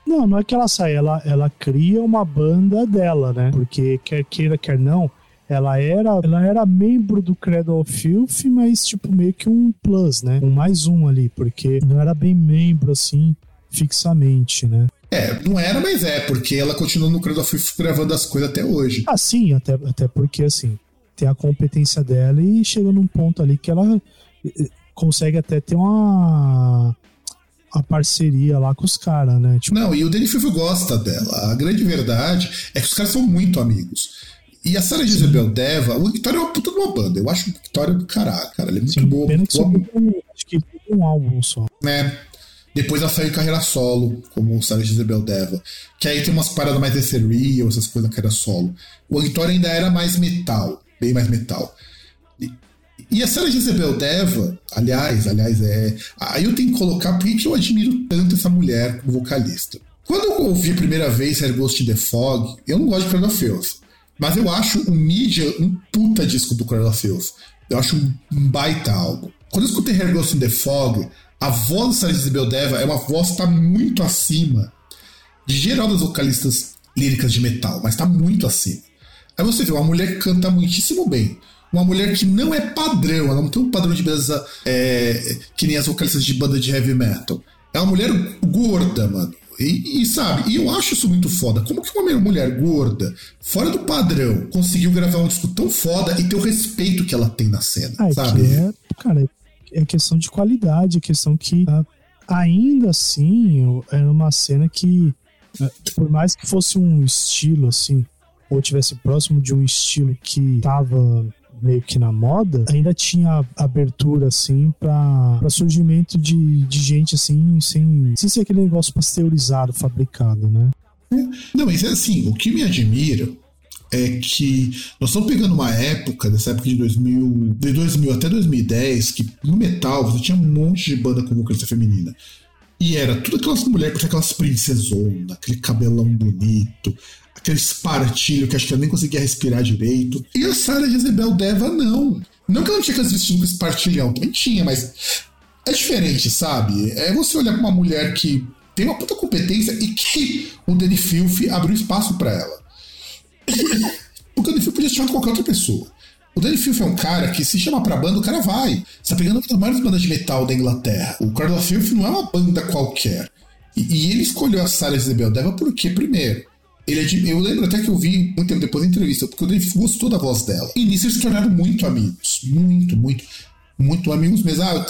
Speaker 4: Não, não é que ela sai, ela, ela cria uma banda dela, né? Porque quer queira, quer não, ela era, ela era membro do Cradle of Filth, mas tipo meio que um plus, né? Um mais um ali, porque não era bem membro assim fixamente, né?
Speaker 3: É, não era, mas é, porque ela continua no Cradle of Filth gravando as coisas até hoje.
Speaker 4: Ah, sim, até, até porque assim, tem a competência dela e chega num ponto ali que ela eh, eh, consegue até ter uma a parceria lá com os caras, né?
Speaker 3: Tipo... Não, e o Danny Filth gosta dela. A grande verdade é que os caras são muito amigos. E a Sarah Jezebel Deva, o Victoria é uma puta de uma banda. Eu acho o Victoria do caralho, cara. Ele é muito Sim, boa.
Speaker 4: Pena que acho que um álbum só.
Speaker 3: É. Depois ela saiu em carreira solo, como Sarah Jezebel Deva. Que aí tem umas paradas mais ethereal, essas coisas na carreira solo. O Victoria ainda era mais metal, bem mais metal. E, e a Sarah Jezebel Deva, aliás, aliás, é. Aí eu tenho que colocar por que eu admiro tanto essa mulher como vocalista. Quando eu ouvi a primeira vez Hair Ghost in the Fog, eu não gosto de Cradle of Filth. Mas eu acho o Media um puta disco do Cradle of Filth. Eu acho um baita álbum. Quando eu escutei Hair Ghost in the Fog, a voz da Sarah Isabel Deva é uma voz que tá muito acima de geral das vocalistas líricas de metal, mas tá muito acima. Aí você vê uma mulher que canta muitíssimo bem. Uma mulher que não é padrão, ela não tem um padrão de beleza é, que nem as vocalistas de banda de heavy metal. É uma mulher gorda, mano. E, e, sabe, e eu acho isso muito foda. Como que uma mulher gorda, fora do padrão, conseguiu gravar um disco tão foda e ter o respeito que ela tem na cena, ah, sabe?
Speaker 4: É, cara, é questão de qualidade, é questão que ah, ainda assim era uma cena que, ah, por mais que fosse um estilo assim, ou tivesse próximo de um estilo que tava meio que na moda, ainda tinha abertura, assim, para surgimento de, de gente, assim, sem, sem ser aquele negócio pasteurizado, fabricado, né?
Speaker 3: Não, mas é assim, o que me admira é que nós estamos pegando uma época, dessa época de 2000, de 2000 até 2010, que no metal você tinha um monte de banda com vocalista feminina. E era tudo aquelas mulheres com aquelas princesonas, aquele cabelão bonito, aquele espartilho que acho que ela nem conseguia respirar direito. E a Sarah Jezebel Deva, não. Não que ela não tinha aqueles vestidos com espartilhão, também tinha, mas é diferente, sabe? É você olhar pra uma mulher que tem uma puta competência e que o Danny Filth abriu espaço para ela. o Danny Filth podia chamar qualquer outra pessoa. O Danny Filth é um cara que se chama pra banda, o cara vai. Você tá pegando uma das maiores bandas de metal da Inglaterra. O Carlos Filth não é uma banda qualquer. E, e ele escolheu a Sarah Isabel Deva porque, primeiro, ele é eu lembro até que eu vi muito tempo depois da entrevista, porque o Dave gostou da voz dela. E nisso eles se tornaram muito amigos. Muito, muito, muito amigos mesmo. Ah,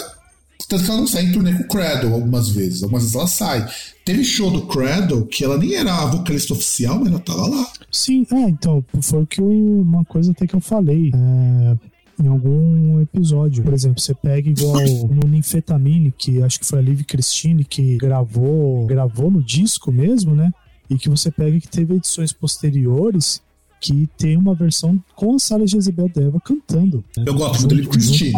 Speaker 3: tanto que ela não sai em turnê com o Cradle algumas vezes. Algumas vezes ela sai. Teve show do Cradle que ela nem era a vocalista oficial, mas ela tava lá.
Speaker 4: Sim, é, então, foi que eu, uma coisa até que eu falei. É, em algum episódio. Por exemplo, você pega igual no Ninfetamine, que acho que foi a Liv Christine que gravou, gravou no disco mesmo, né? E que você pega que teve edições posteriores que tem uma versão com a Sarah Jezebel Deva cantando. Né?
Speaker 3: Eu gosto muito da Liv Christine.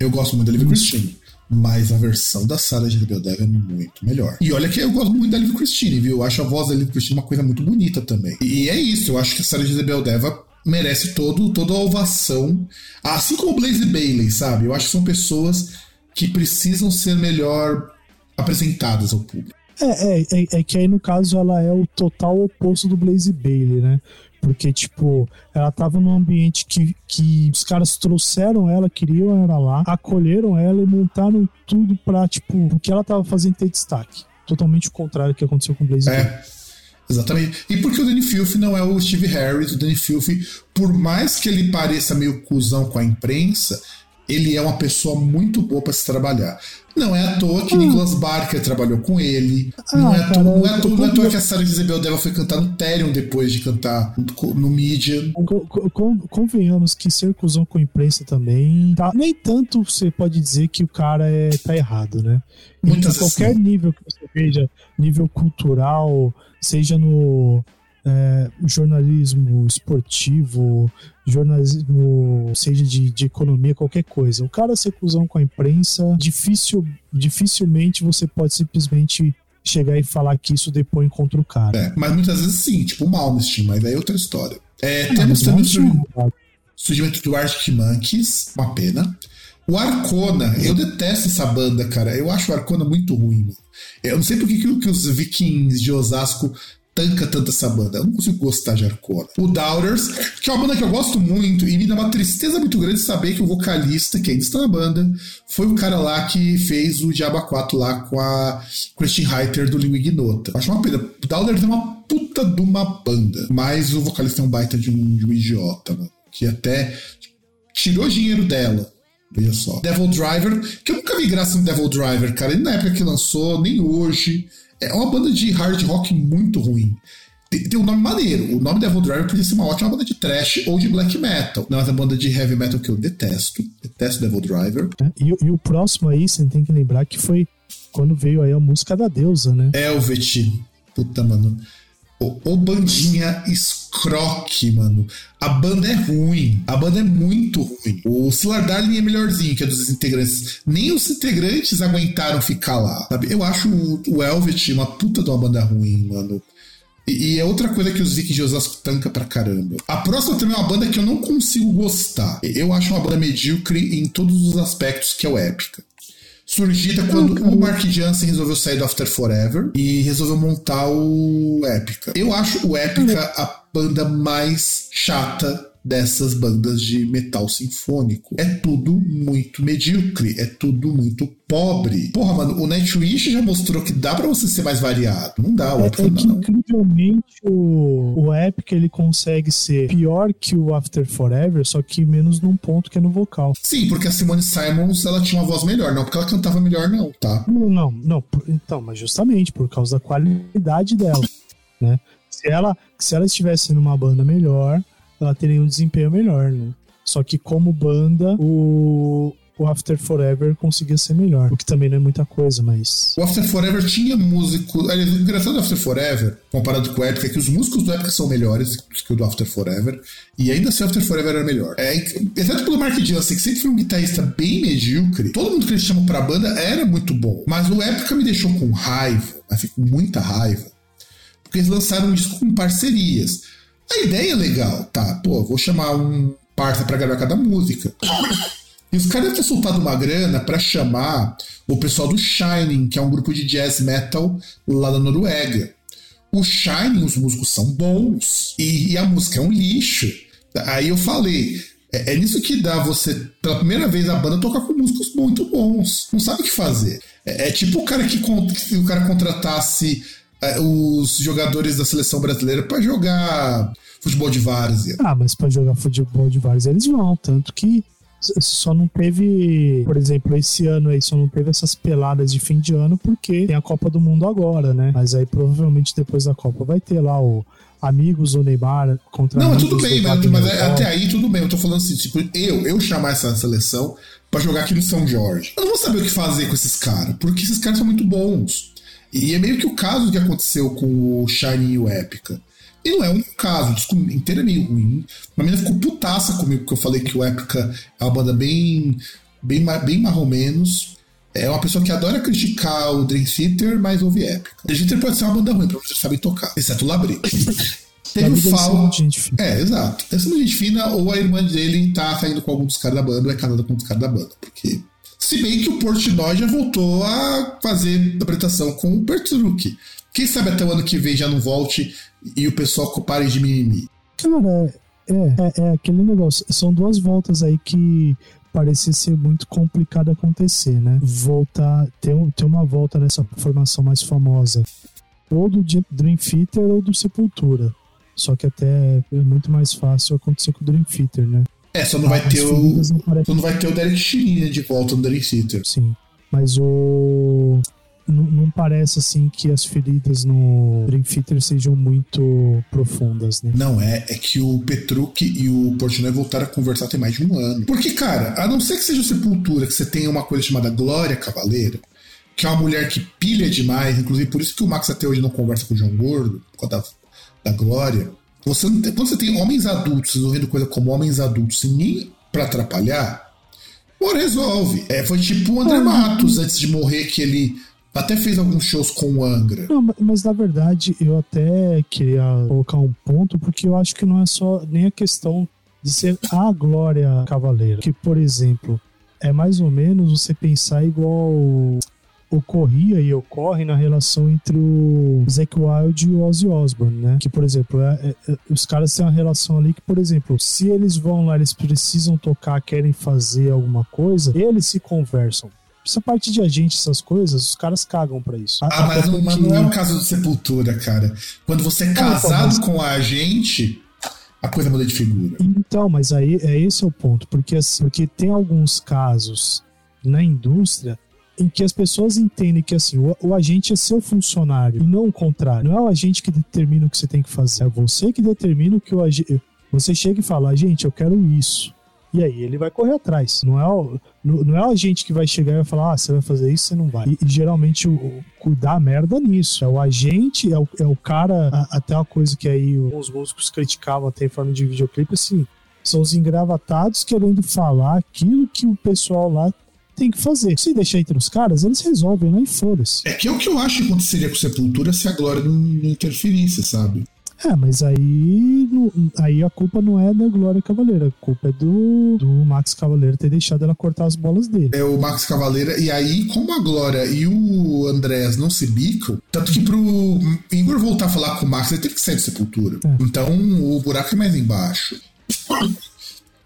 Speaker 3: Eu gosto muito da Liv Christine. Mas a versão da Sarah Jezebel Deva é muito melhor. E olha que eu gosto muito da Liv Christine, viu? Eu acho a voz da Liv Christine uma coisa muito bonita também. E é isso, eu acho que a Sarah Jezebel Deva merece todo, toda a ovação. Assim como o Blaze Bailey, sabe? Eu acho que são pessoas que precisam ser melhor apresentadas ao público.
Speaker 4: É, é, é, é, que aí no caso ela é o total oposto do Blaze Bailey, né? Porque, tipo, ela tava num ambiente que, que os caras trouxeram ela, queriam ela lá, acolheram ela e montaram tudo pra, tipo, o que ela tava fazendo ter destaque. Totalmente o contrário do que aconteceu com o Blaze
Speaker 3: é. Bailey. Exatamente. E porque o Danny Filth não é o Steve Harris, o Danny Filth, por mais que ele pareça meio cuzão com a imprensa, ele é uma pessoa muito boa para se trabalhar. Não é à toa que ah. Nicholas Barker trabalhou com ele. Ah, não, é à toa, não, é à toa, não é à toa que a Sarah Isabel Deva foi cantar no Therion depois de cantar no Median.
Speaker 4: Convenhamos que ser cuzão com a imprensa também. Tá, nem tanto você pode dizer que o cara é, tá errado, né? Muitas qualquer assim. nível que você veja, nível cultural, seja no é, jornalismo esportivo, jornalismo, seja de, de, economia, qualquer coisa. O cara ser cuzão com a imprensa, difícil, dificilmente você pode simplesmente chegar e falar que isso depõe contra o cara.
Speaker 3: É, mas muitas vezes sim, tipo o Malmsteen, mas aí é outra história. É, temos também o surgimento do Arctic Monkeys, uma pena. O Arcona, eu detesto essa banda, cara. Eu acho o Arcona muito ruim. Eu não sei por que, que os vikings de Osasco tanca tanto essa banda. Eu não consigo gostar de Arcona. O Doubters, que é uma banda que eu gosto muito e me dá uma tristeza muito grande saber que o vocalista, que ainda está na banda, foi o cara lá que fez o Diaba 4 lá com a Christian Reiter do Liu Ignota. Acho uma pena. O Doubters é uma puta de uma banda, mas o vocalista é um baita de um, de um idiota, mano. Que até tirou dinheiro dela. Veja só. Devil Driver, que eu nunca vi graça no Devil Driver, cara. Nem na época que lançou, nem hoje. É uma banda de hard rock muito ruim. Tem, tem um nome maneiro. O nome Devil Driver podia ser uma ótima banda de trash ou de black metal. Não, é uma banda de heavy metal que eu detesto. Detesto Devil Driver.
Speaker 4: É, e, e, o próximo aí, você tem que lembrar que foi quando veio aí a música da deusa, né?
Speaker 3: Elvet. Puta, mano. Ô, ô bandinha escroque, mano. A banda é ruim. A banda é muito ruim. O Silar Darling é melhorzinho que é dos integrantes. Nem os integrantes aguentaram ficar lá. Sabe? Eu acho o, Elvet uma puta de uma banda ruim, mano. E, é outra coisa que os Vicky de Osasco tanca pra caramba. A próxima também é uma banda que eu não consigo gostar. Eu acho uma banda medíocre em todos os aspectos que é o Épica surgida quando o Mark Jansen resolveu sair do After Forever e resolveu montar o Epica. Eu acho o Epica a banda mais chata dessas bandas de metal sinfônico. É tudo muito medíocre, é tudo muito pobre. Porra, mano, o Nightwish já mostrou que dá para você ser mais variado. Não dá, o
Speaker 4: é, é que, incrivelmente o, o Epic ele consegue ser pior que o After Forever, só que menos num ponto que é no vocal.
Speaker 3: Sim, porque a Simone Simons ela tinha uma voz melhor, não porque ela cantava melhor não, tá?
Speaker 4: Não, não, não então, mas justamente por causa da qualidade dela, né? Se ela, se ela estivesse numa banda melhor, ela teria um desempenho melhor, né? Só que como banda, o, o After Forever conseguia ser melhor. O que também não é muita coisa, mas.
Speaker 3: O After Forever tinha músico. Aliás, o engraçado do After Forever, comparado com o Epic, é que os músicos do Epic são melhores que o do After Forever. E ainda assim o After Forever era melhor. É, exceto pelo Mark Jansen, que sempre foi um guitarrista bem medíocre, todo mundo que eles chamam pra banda era muito bom. Mas o Epic me deixou com raiva, mas com muita raiva. Porque eles lançaram um disco com parcerias. A ideia é legal, tá? Pô, vou chamar um parça para gravar cada música. E os caras têm soltado uma grana para chamar o pessoal do Shining, que é um grupo de jazz metal lá da Noruega. O Shining, os músicos são bons e, e a música é um lixo. Aí eu falei, é, é, nisso que dá você, pela primeira vez, a banda tocar com músicos muito bons. Não sabe o que fazer. É, é tipo o cara que, que o cara contratasse os jogadores da seleção brasileira para jogar futebol de várzea.
Speaker 4: Ah, mas para jogar futebol de várzea eles vão, tanto que só não teve, por exemplo, esse ano aí só não teve essas peladas de fim de ano porque tem a Copa do Mundo agora, né? Mas aí provavelmente depois da Copa vai ter lá o amigos do Neymar contra
Speaker 3: Não, tudo bem, mas, mas é, até aí tudo bem. Eu tô falando assim, tipo, eu, eu chamar essa seleção para jogar aqui no São Jorge. Eu não vou saber o que fazer com esses caras, porque esses caras são muito bons. E é meio que o caso que aconteceu com o Shiny e o Épica. E não é um caso, o disco inteiro é meio ruim. A menina ficou putaça comigo, porque eu falei que o Épica é uma banda bem, bem, bem mais ou menos. É uma pessoa que adora criticar o Dream Theater, mas ouve épica. Dream Theater pode ser uma banda ruim, pra vocês sabem tocar, exceto o Labre. Teve o Fal. É, exato. Deve ser uma gente fina, ou a irmã dele tá saindo com algum dos caras da banda, ou é casada com um dos caras da banda. Porque. Se bem que o Portnoy já voltou a fazer interpretação com o Bertruck. Quem sabe até o ano que vem já não volte e o pessoal pare de mimimi.
Speaker 4: Cara, é, é, é aquele negócio. São duas voltas aí que parecia ser muito complicado acontecer, né? Voltar, ter, ter uma volta nessa formação mais famosa, ou do Dream Theater ou do Sepultura. Só que até é muito mais fácil acontecer com o Dream Theater, né?
Speaker 3: É, só não vai ter o. Não, só não vai ter o Derek Shin de volta no Dream Theater.
Speaker 4: Sim. Mas o não parece assim que as feridas no Dream Theater sejam muito profundas, né?
Speaker 3: Não, é, é que o Petruc e o Portnoy voltaram a conversar tem mais de um ano. Porque, cara, a não ser que seja Sepultura, que você tenha uma coisa chamada Glória Cavaleira, que é uma mulher que pilha demais, inclusive por isso que o Max até hoje não conversa com o João Gordo, por causa da, da Glória. Você tem, quando você tem homens adultos resolvendo coisa como homens adultos sem nem pra atrapalhar, Pô, resolve. É, foi tipo o André Matos antes de morrer, que ele até fez alguns shows com o Angra.
Speaker 4: Não, mas na verdade eu até queria colocar um ponto, porque eu acho que não é só nem a questão de ser a Glória Cavaleira. Que, por exemplo, é mais ou menos você pensar igual ocorria e ocorre na relação entre o Zack Wild e o Ozzy Osbourne, né? Que, por exemplo, é, é, é, os caras têm uma relação ali que, por exemplo, se eles vão lá, eles precisam tocar, querem fazer alguma coisa, eles se conversam essa parte de agente, essas coisas, os caras cagam para isso.
Speaker 3: Ah, mas não, porque... não, é o caso do Sepultura, cara. Quando você é casado mas... com a agente, a coisa muda de figura.
Speaker 4: Então, mas aí é esse é o ponto, porque assim, porque tem alguns casos na indústria em que as pessoas entendem que assim, o, o, agente é seu funcionário e não o contrário. Não é o agente que determina o que você tem que fazer, é você que determina o que o agente. Você chega e fala, gente, eu quero isso. E aí ele vai correr atrás. Não é, o, não é a gente que vai chegar e vai falar, ah, você vai fazer isso, você não vai. E, e geralmente o, o, cuidar merda nisso. É o agente, é o, é o cara, a, até uma coisa que aí os músicos criticavam até em forma de videoclipe, assim, são os engravatados querendo falar aquilo que o pessoal lá tem que fazer. Se deixar entre os caras, eles resolvem, né? E foda-se.
Speaker 3: É que é o que eu acho que aconteceria com Sepultura se a Glória não, não interferisse, sabe?
Speaker 4: É, mas aí, aí a culpa não é da Glória Cavaleira, a culpa é do, do Max Cavaleira ter deixado ela cortar as bolas dele.
Speaker 3: É o Max Cavaleira, e aí, como a Glória e o Andrés não se bicam, tanto que pro Igor voltar a falar com o Max, ele teve que sair de Sepultura. É. Então o buraco é mais embaixo.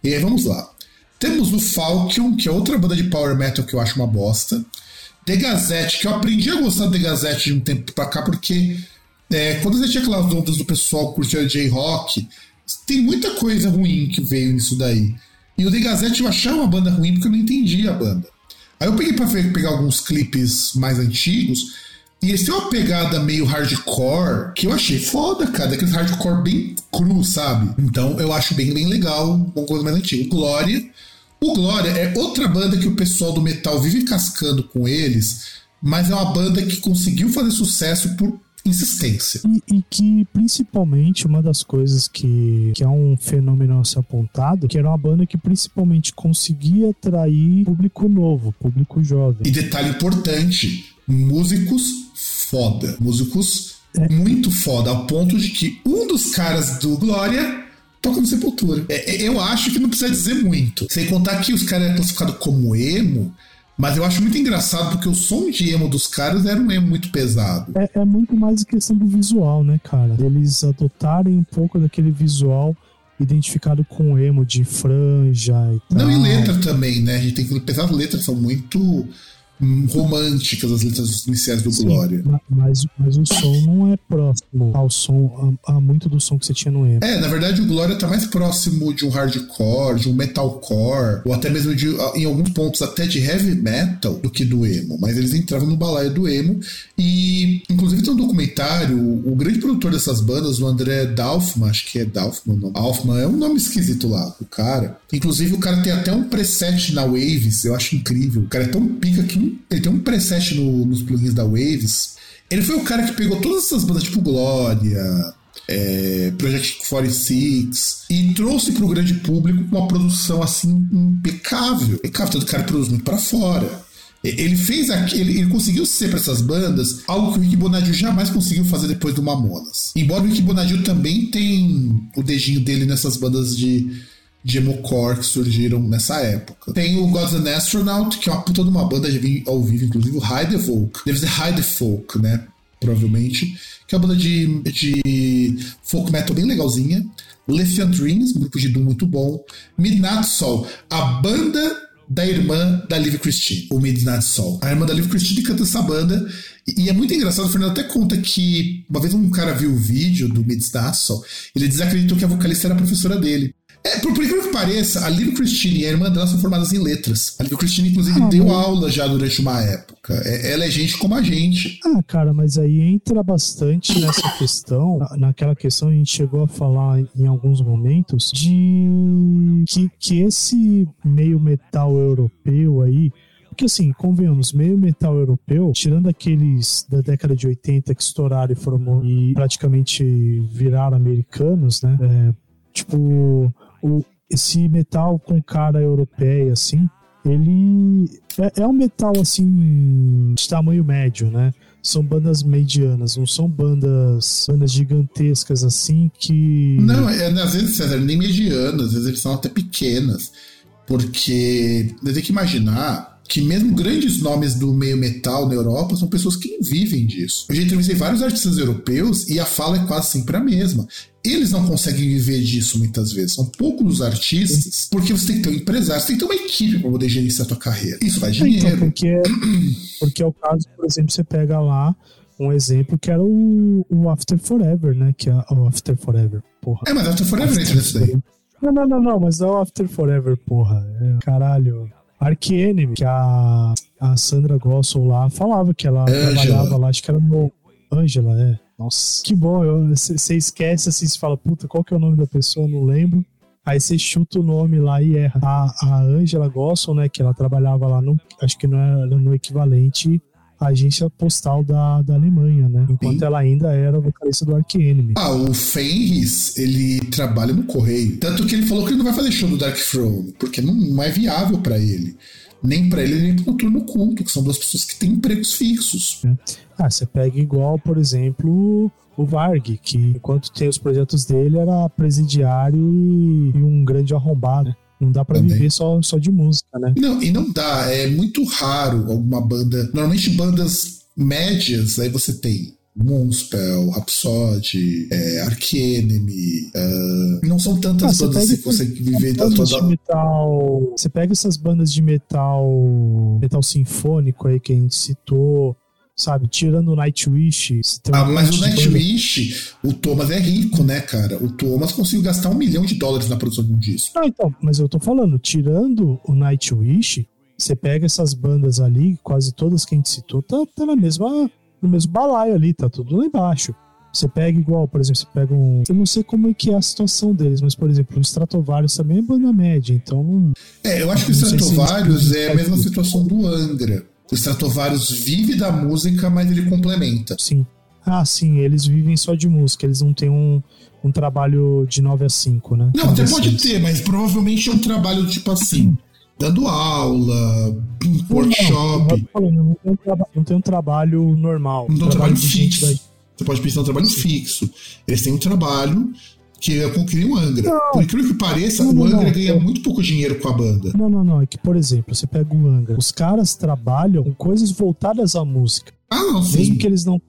Speaker 3: E aí vamos lá. Temos o Falcon, que é outra banda de power metal que eu acho uma bosta. The Gazette, que eu aprendi a gostar do The Gazette de um tempo pra cá, porque é, quando você tinha aquelas ondas do pessoal curtindo J-Rock, tem muita coisa ruim que veio nisso daí. E o The Gazette eu achava uma banda ruim porque eu não entendia a banda. Aí eu peguei pra pegar alguns clipes mais antigos e eles têm uma pegada meio hardcore que eu achei foda, cara. Daqueles hardcore bem cru, sabe? Então eu acho bem, bem legal, uma coisa mais antiga. Glória. O Glória é outra banda que o pessoal do metal vive cascando com eles, mas é uma banda que conseguiu fazer sucesso por insistência.
Speaker 4: E, e, que, principalmente, uma das coisas que, que é um fenômeno a ser apontado, que era uma banda que principalmente conseguia atrair público novo, público jovem.
Speaker 3: E detalhe importante, músicos foda. Músicos é. muito foda, ao ponto de que um dos caras do Glória toca no Sepultura. É, é eu acho que não precisa dizer muito. Sem contar que os caras eram classificados como emo, mas eu acho muito engraçado porque o som de emo dos caras era um emo muito pesado.
Speaker 4: É, é muito mais questão do visual, né, cara? Eles adotarem um pouco daquele visual identificado com emo de franja e tal.
Speaker 3: Não, e letra também, né? A gente tem que pensar as letras são muito românticas as letras iniciais do Sim, Glória.
Speaker 4: Mas, mas o som não é próximo ao som, a, a, muito do som que você tinha no emo.
Speaker 3: É, na verdade o Glória tá mais próximo de um hardcore, de um metalcore, ou até mesmo de, em alguns pontos até de heavy metal do que do emo. Mas eles entravam no balaio do emo e, inclusive, tem um documentário, o grande produtor dessas bandas, o André Dalfman, acho que é Dalfman, não. Dalfman é um nome esquisito lá, o cara. Inclusive, o cara tem até um preset na Waves, eu acho incrível. O cara é tão pica que ele tem um preset no, nos plugins da Waves. Ele foi o cara que pegou todas essas bandas, tipo Glória, é, Project 46, e trouxe para o grande público uma produção assim impecável. Impecável, tanto o cara produz muito para fora. Ele fez aquele, ele conseguiu ser para essas bandas algo que o Rick Bonadio jamais conseguiu fazer depois do Mamonas. Embora o Rick Bonadio também tem o dedinho dele nessas bandas de, de emocore que surgiram nessa época. Tem o Gods and Astronaut, que é uma puta de uma banda de ao vivo, inclusive o High Folk. Deve ser High Folk, né? Provavelmente. Que é uma banda de, de folk metal bem legalzinha. Lithium Dreams, grupo de Doom muito bom. Midnight Soul, a banda da irmã da Liv Christine, o Midnight Soul. A irmã da Liv Christine canta essa banda. E é muito engraçado, o Fernando até conta que uma vez um cara viu o vídeo do Midnight Soul, ele desacreditou que a vocalista era a professora dele. É, por, por incrível que pareça, a Liv Christine e a irmã dela são formadas em letras. A Liv Christine, inclusive, ah, deu mas... aula já durante uma época. É, ela é gente como a gente.
Speaker 4: Ah, cara, mas aí entra bastante nessa questão. Naquela questão a gente chegou a falar em alguns momentos de que, que esse meio metal europeu aí porque assim, convenhamos, meio metal europeu, tirando aqueles da década de 80 que estouraram e formou e praticamente viraram americanos, né? É, tipo, o, esse metal com cara europeia, assim, ele é, é um metal, assim, de tamanho médio, né? São bandas medianas, não são bandas, bandas gigantescas, assim, que...
Speaker 3: Não, é, às vezes, César, nem medianas, às vezes eles são até pequenas, porque você tem que imaginar que mesmo grandes nomes do meio metal na Europa são pessoas que vivem disso. Eu já entrevistei vários artistas europeus e a fala é quase sempre a mesma. Eles não conseguem viver disso muitas vezes. São poucos os artistas, porque você tem que ter um empresário, você tem que ter uma equipe para poder gerenciar a tua carreira. Isso vai então, dinheiro.
Speaker 4: Então, porque, porque é o caso, por exemplo, você pega lá um exemplo que era o, o After Forever, né? Que é o After Forever, porra.
Speaker 3: É, mas After Forever entra nisso daí.
Speaker 4: Não, não, não, não, mas é o After Forever, porra. É, caralho. Ark Enemy, que a, a Sandra Gossel lá falava que ela Angela. trabalhava lá, acho que era no. Angela, é. Nossa, que bom. Você esquece assim, você fala, puta, qual que é o nome da pessoa? Não lembro. Aí você chuta o nome lá e erra. A, a Angela Gossel, né, que ela trabalhava lá, no, acho que não era no equivalente à agência postal da, da Alemanha, né? Enquanto Sim. ela ainda era vocalista do Ark Enemy.
Speaker 3: Ah, o Fenris, ele trabalha no correio. Tanto que ele falou que ele não vai fazer show do Dark Throne, porque não, não é viável para ele nem para ele nem para o turno culto, que são duas pessoas que têm empregos fixos.
Speaker 4: É. Ah, você pega igual, por exemplo, o Varg, que enquanto tem os projetos dele era presidiário e, e um grande arrombado. Não dá para viver só, só de música, né?
Speaker 3: Não, e não dá. É muito raro alguma banda. Normalmente bandas médias, aí você tem Moonspell, Rhapsody, é, Arcanemy. Uh, não são tantas ah, bandas que você consegue viver da tua.
Speaker 4: De metal, você pega essas bandas de metal. metal sinfônico aí que a gente citou. Sabe, tirando o Nightwish.
Speaker 3: ah, mas o Nightwish, o Thomas é rico, né, cara? O Thomas conseguiu gastar um milhão de dólares na produção de um disco.
Speaker 4: Ah, então, mas eu tô falando, tirando o Nightwish, você pega essas bandas ali, quase todas que a gente citou, tá, tá na mesma no mesmo balaio ali, tá tudo lá embaixo. Você pega igual, por exemplo, você pega um. Eu não sei como é que é a situação deles, mas, por exemplo, o Stratovarius também é banda média, então.
Speaker 3: É, eu acho que o Stratovarius se é a mesma situação do Angra. O Stratovarius vive da música, mas ele complementa.
Speaker 4: Sim. Ah, sim, eles vivem só de música, eles não têm um, um trabalho de 9 a 5, né?
Speaker 3: Não, até pode ter, mas provavelmente é um trabalho tipo assim dando aula, workshop.
Speaker 4: Não, não, tem, um não tem um trabalho normal.
Speaker 3: Não tem um trabalho, fixo. Você pode pensar um trabalho Sim. fixo. Eles têm um trabalho que é com que o Angra. Não, Por incrível que pareça, não, o Angra não, ganha muito pouco dinheiro com a banda.
Speaker 4: Não, não, não. É que, por exemplo, você pega o Angra. Os caras trabalham com coisas voltadas à música.
Speaker 3: Ah, não, sim.
Speaker 4: Mesmo que eles não.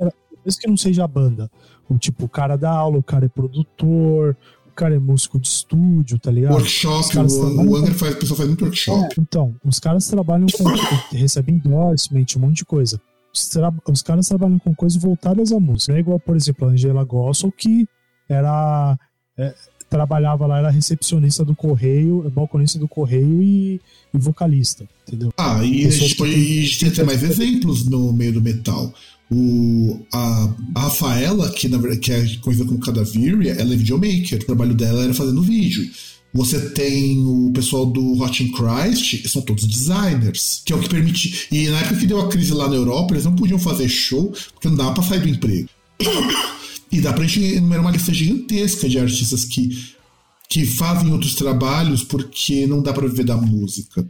Speaker 4: Mesmo que não seja a banda. O tipo, o cara dá aula, o cara é produtor, o cara é músico de estúdio, tá ligado?
Speaker 3: Workshop, o, o Angra faz, a pessoa faz muito workshop. É,
Speaker 4: então, os caras trabalham com. recebem endorsement, um monte de coisa. Os, tra os, caras trabalham com coisas voltadas à música. Não é igual, por exemplo, a Angela Gossel, que era. É, trabalhava lá, era recepcionista do correio, balconista do correio e, e vocalista, entendeu?
Speaker 3: Ah, e a gente, pode, tem, até mais exemplos no meio do metal. O, a, a Rafaela, que, na, que é conhecida como Cadaveria, ela é videomaker. O trabalho dela era fazendo vídeo. Você tem o pessoal do Hot in Christ, são todos designers, que é o que permite. E na época que deu a crise lá na Europa, eles não podiam fazer show porque não dava pra sair do emprego. E dá pra gente enumerar uma lista gigantesca de artistas que, que fazem outros trabalhos porque não dá para viver da música.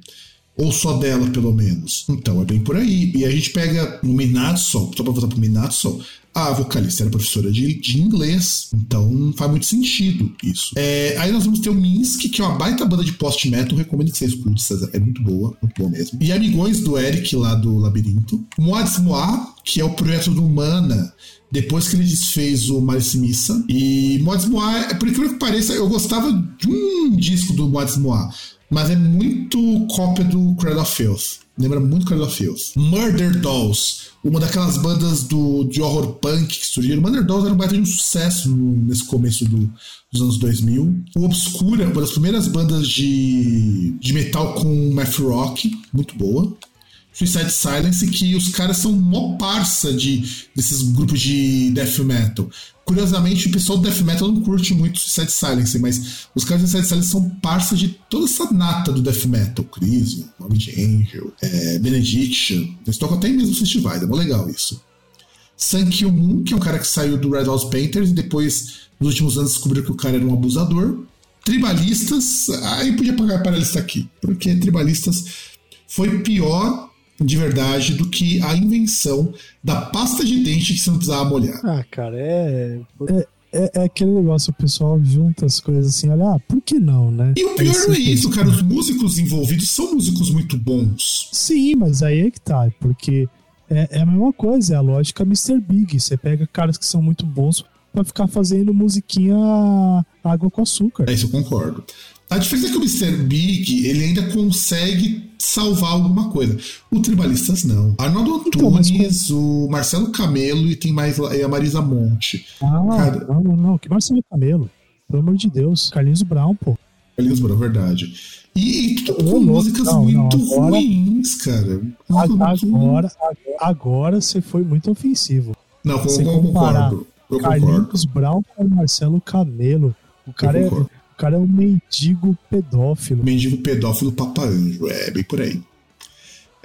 Speaker 3: Ou só dela, pelo menos. Então, é bem por aí. E a gente pega o Minatso, só pra voltar pro Minatso, a vocalista era professora de, de inglês, então faz muito sentido isso. É, aí nós vamos ter o Minsk, que é uma baita banda de post-metal, recomendo que você escute, César, é muito boa, muito boa mesmo. E Amigões do Eric, lá do Labirinto. Moads Moa, que é o projeto do Mana, depois que ele desfez o Malice Missa. E Moads Moa, por incrível que pareça, eu gostava de um disco do Moads Moa, mas é muito cópia do Cradle of Filth. Lembra muito Cradle of Filth. Murder Dolls, uma daquelas bandas do, de horror punk que surgiram. Murder Dolls era um baita de um sucesso no, nesse começo do, dos anos 2000. O Obscura, uma das primeiras bandas de, de metal com math rock, muito boa. Suicide Silence, que os caras são mó parça de, desses grupos de death metal. Curiosamente, o pessoal do death metal não curte muito Suicide Silence, mas os caras do Suicide Silence são parça de toda essa nata do death metal. Crisium, Morbid Angel, é, Benediction. Eles tocam até em mesmos festivais, é mó legal isso. Sun Moon, que é um cara que saiu do Red House Painters e depois, nos últimos anos, descobriu que o cara era um abusador. Tribalistas, aí podia pagar para a lista aqui, porque Tribalistas foi pior de verdade do que a invenção da pasta de dente que você não precisava molhar.
Speaker 4: Ah, cara, é. é... É, é, aquele negócio, o pessoal junta as coisas assim, olha, ah, por que não, né?
Speaker 3: E o pior não é isso, cara. Os músicos envolvidos são músicos muito bons.
Speaker 4: Sim, mas aí é que tá, porque é, é a mesma coisa, é a lógica Mr. Big. Você pega caras que são muito bons pra ficar fazendo musiquinha água com açúcar.
Speaker 3: É isso, eu concordo. A diferença é que o Mr. Big, ele ainda consegue salvar alguma coisa. O Tribalistas não. Arnaldo então, Antunes, o Marcelo Camelo e tem mais e a Marisa Monte.
Speaker 4: Ah, Cara... não, não, não. Que Marcelo Camelo? Pelo amor de Deus. Carlinhos Brown, pô.
Speaker 3: Carlinhos Brown, verdade. E, e tudo com músicas não, muito não, agora, ruins, cara.
Speaker 4: Agora, agora, agora você foi muito ofensivo.
Speaker 3: Não, eu, eu concordo. Eu
Speaker 4: Carlinhos Brown com Marcelo Camelo. O cara é cara é um mendigo pedófilo.
Speaker 3: Mendigo pedófilo Papa Anjo, é bem por aí.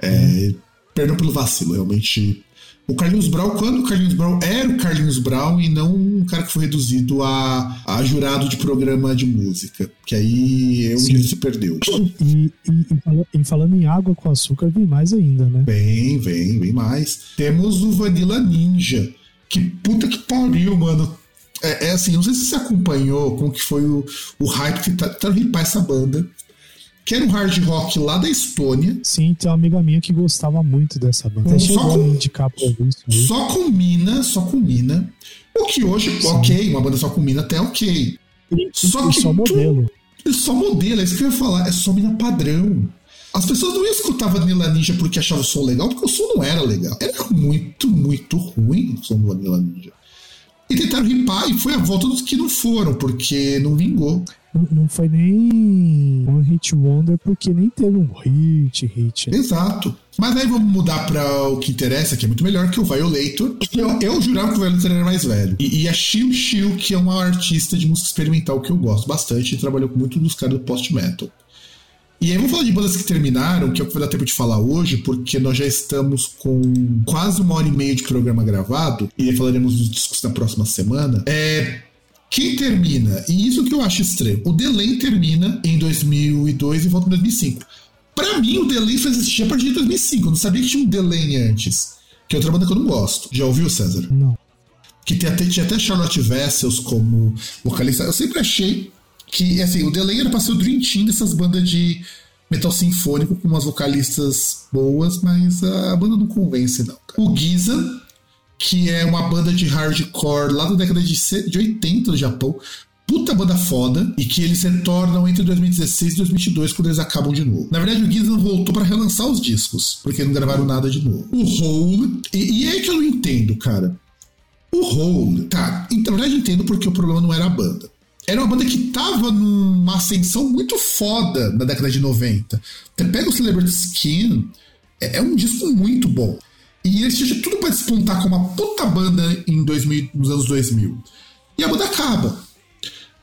Speaker 3: É, Perdão pelo vacilo, realmente. O Carlinhos Brown, quando o Carlinhos Brown era o Carlinhos Brown e não um cara que foi reduzido a, a jurado de programa de música. Que aí é onde ele se perdeu.
Speaker 4: E, e, e, falando em água com açúcar, vem mais ainda, né?
Speaker 3: Vem, vem, vem mais. Temos o Vanilla Ninja. Que puta que pariu, mano é, é, assim, não sei se você acompanhou como que foi o, o hype que tá, tá ripar essa banda. Que era um hard rock lá da Estônia.
Speaker 4: Sim, tem uma amiga minha que gostava muito dessa banda. Até só com, indicar pra
Speaker 3: isso. Só com mina, só com mina. O que hoje, Sim. ok, uma banda só com mina até ok.
Speaker 4: E, só e que só modelo.
Speaker 3: Tu, só modelo, é isso que eu ia falar, é só mina padrão. As pessoas não escutavam Vanilla Ninja porque achavam o som legal, porque o som não era legal. Era muito, muito ruim o som do Vanilla Ninja. E tentaram ripar, e foi a volta dos que não foram, porque não vingou.
Speaker 4: Não, não foi nem um hit wonder, porque nem teve um hit, hit.
Speaker 3: Exato. Mas aí vamos mudar para o que interessa, que é muito melhor, que o Violator. Eu, eu jurava que o Violator era mais velho. E, e a Shil Shil, que é uma artista de música experimental que eu gosto bastante, e trabalhou com muito dos caras do post-metal. E aí vamos falar de bandas que terminaram, que é o que vai dar tempo de falar hoje, porque nós já estamos com quase uma hora e meia de programa gravado, e aí falaremos dos discos na próxima semana. É, quem termina, e isso que eu acho estranho, o Delay termina em 2002 e volta em 2005. Para mim, o Delay só existia a partir de 2005. Eu não sabia que tinha um Delay antes. Que é outra banda que eu não gosto. Já ouviu, César?
Speaker 4: Não.
Speaker 3: Que tem até, tinha até Charlotte Vessels como vocalista. Eu sempre achei que, assim, o Delay era pra ser o Dream Team dessas bandas de metal sinfônico com umas vocalistas boas, mas a banda não convence, não. Cara. O Giza, que é uma banda de hardcore lá da década de 80 do Japão, puta banda foda, e que eles retornam entre 2016 e 2022 quando eles acabam de novo. Na verdade, o Giza voltou para relançar os discos, porque não gravaram nada de novo. O Hole, e, e é que eu não entendo, cara. O Hole, tá, então, na verdade eu entendo porque o problema não era a banda era uma banda que tava numa ascensão muito foda na década de 90. Você pega o Celebrity Skin, é, é um disco muito bom. E eles tinham tudo para despontar como uma puta banda em 2000, nos anos 2000. E a banda acaba.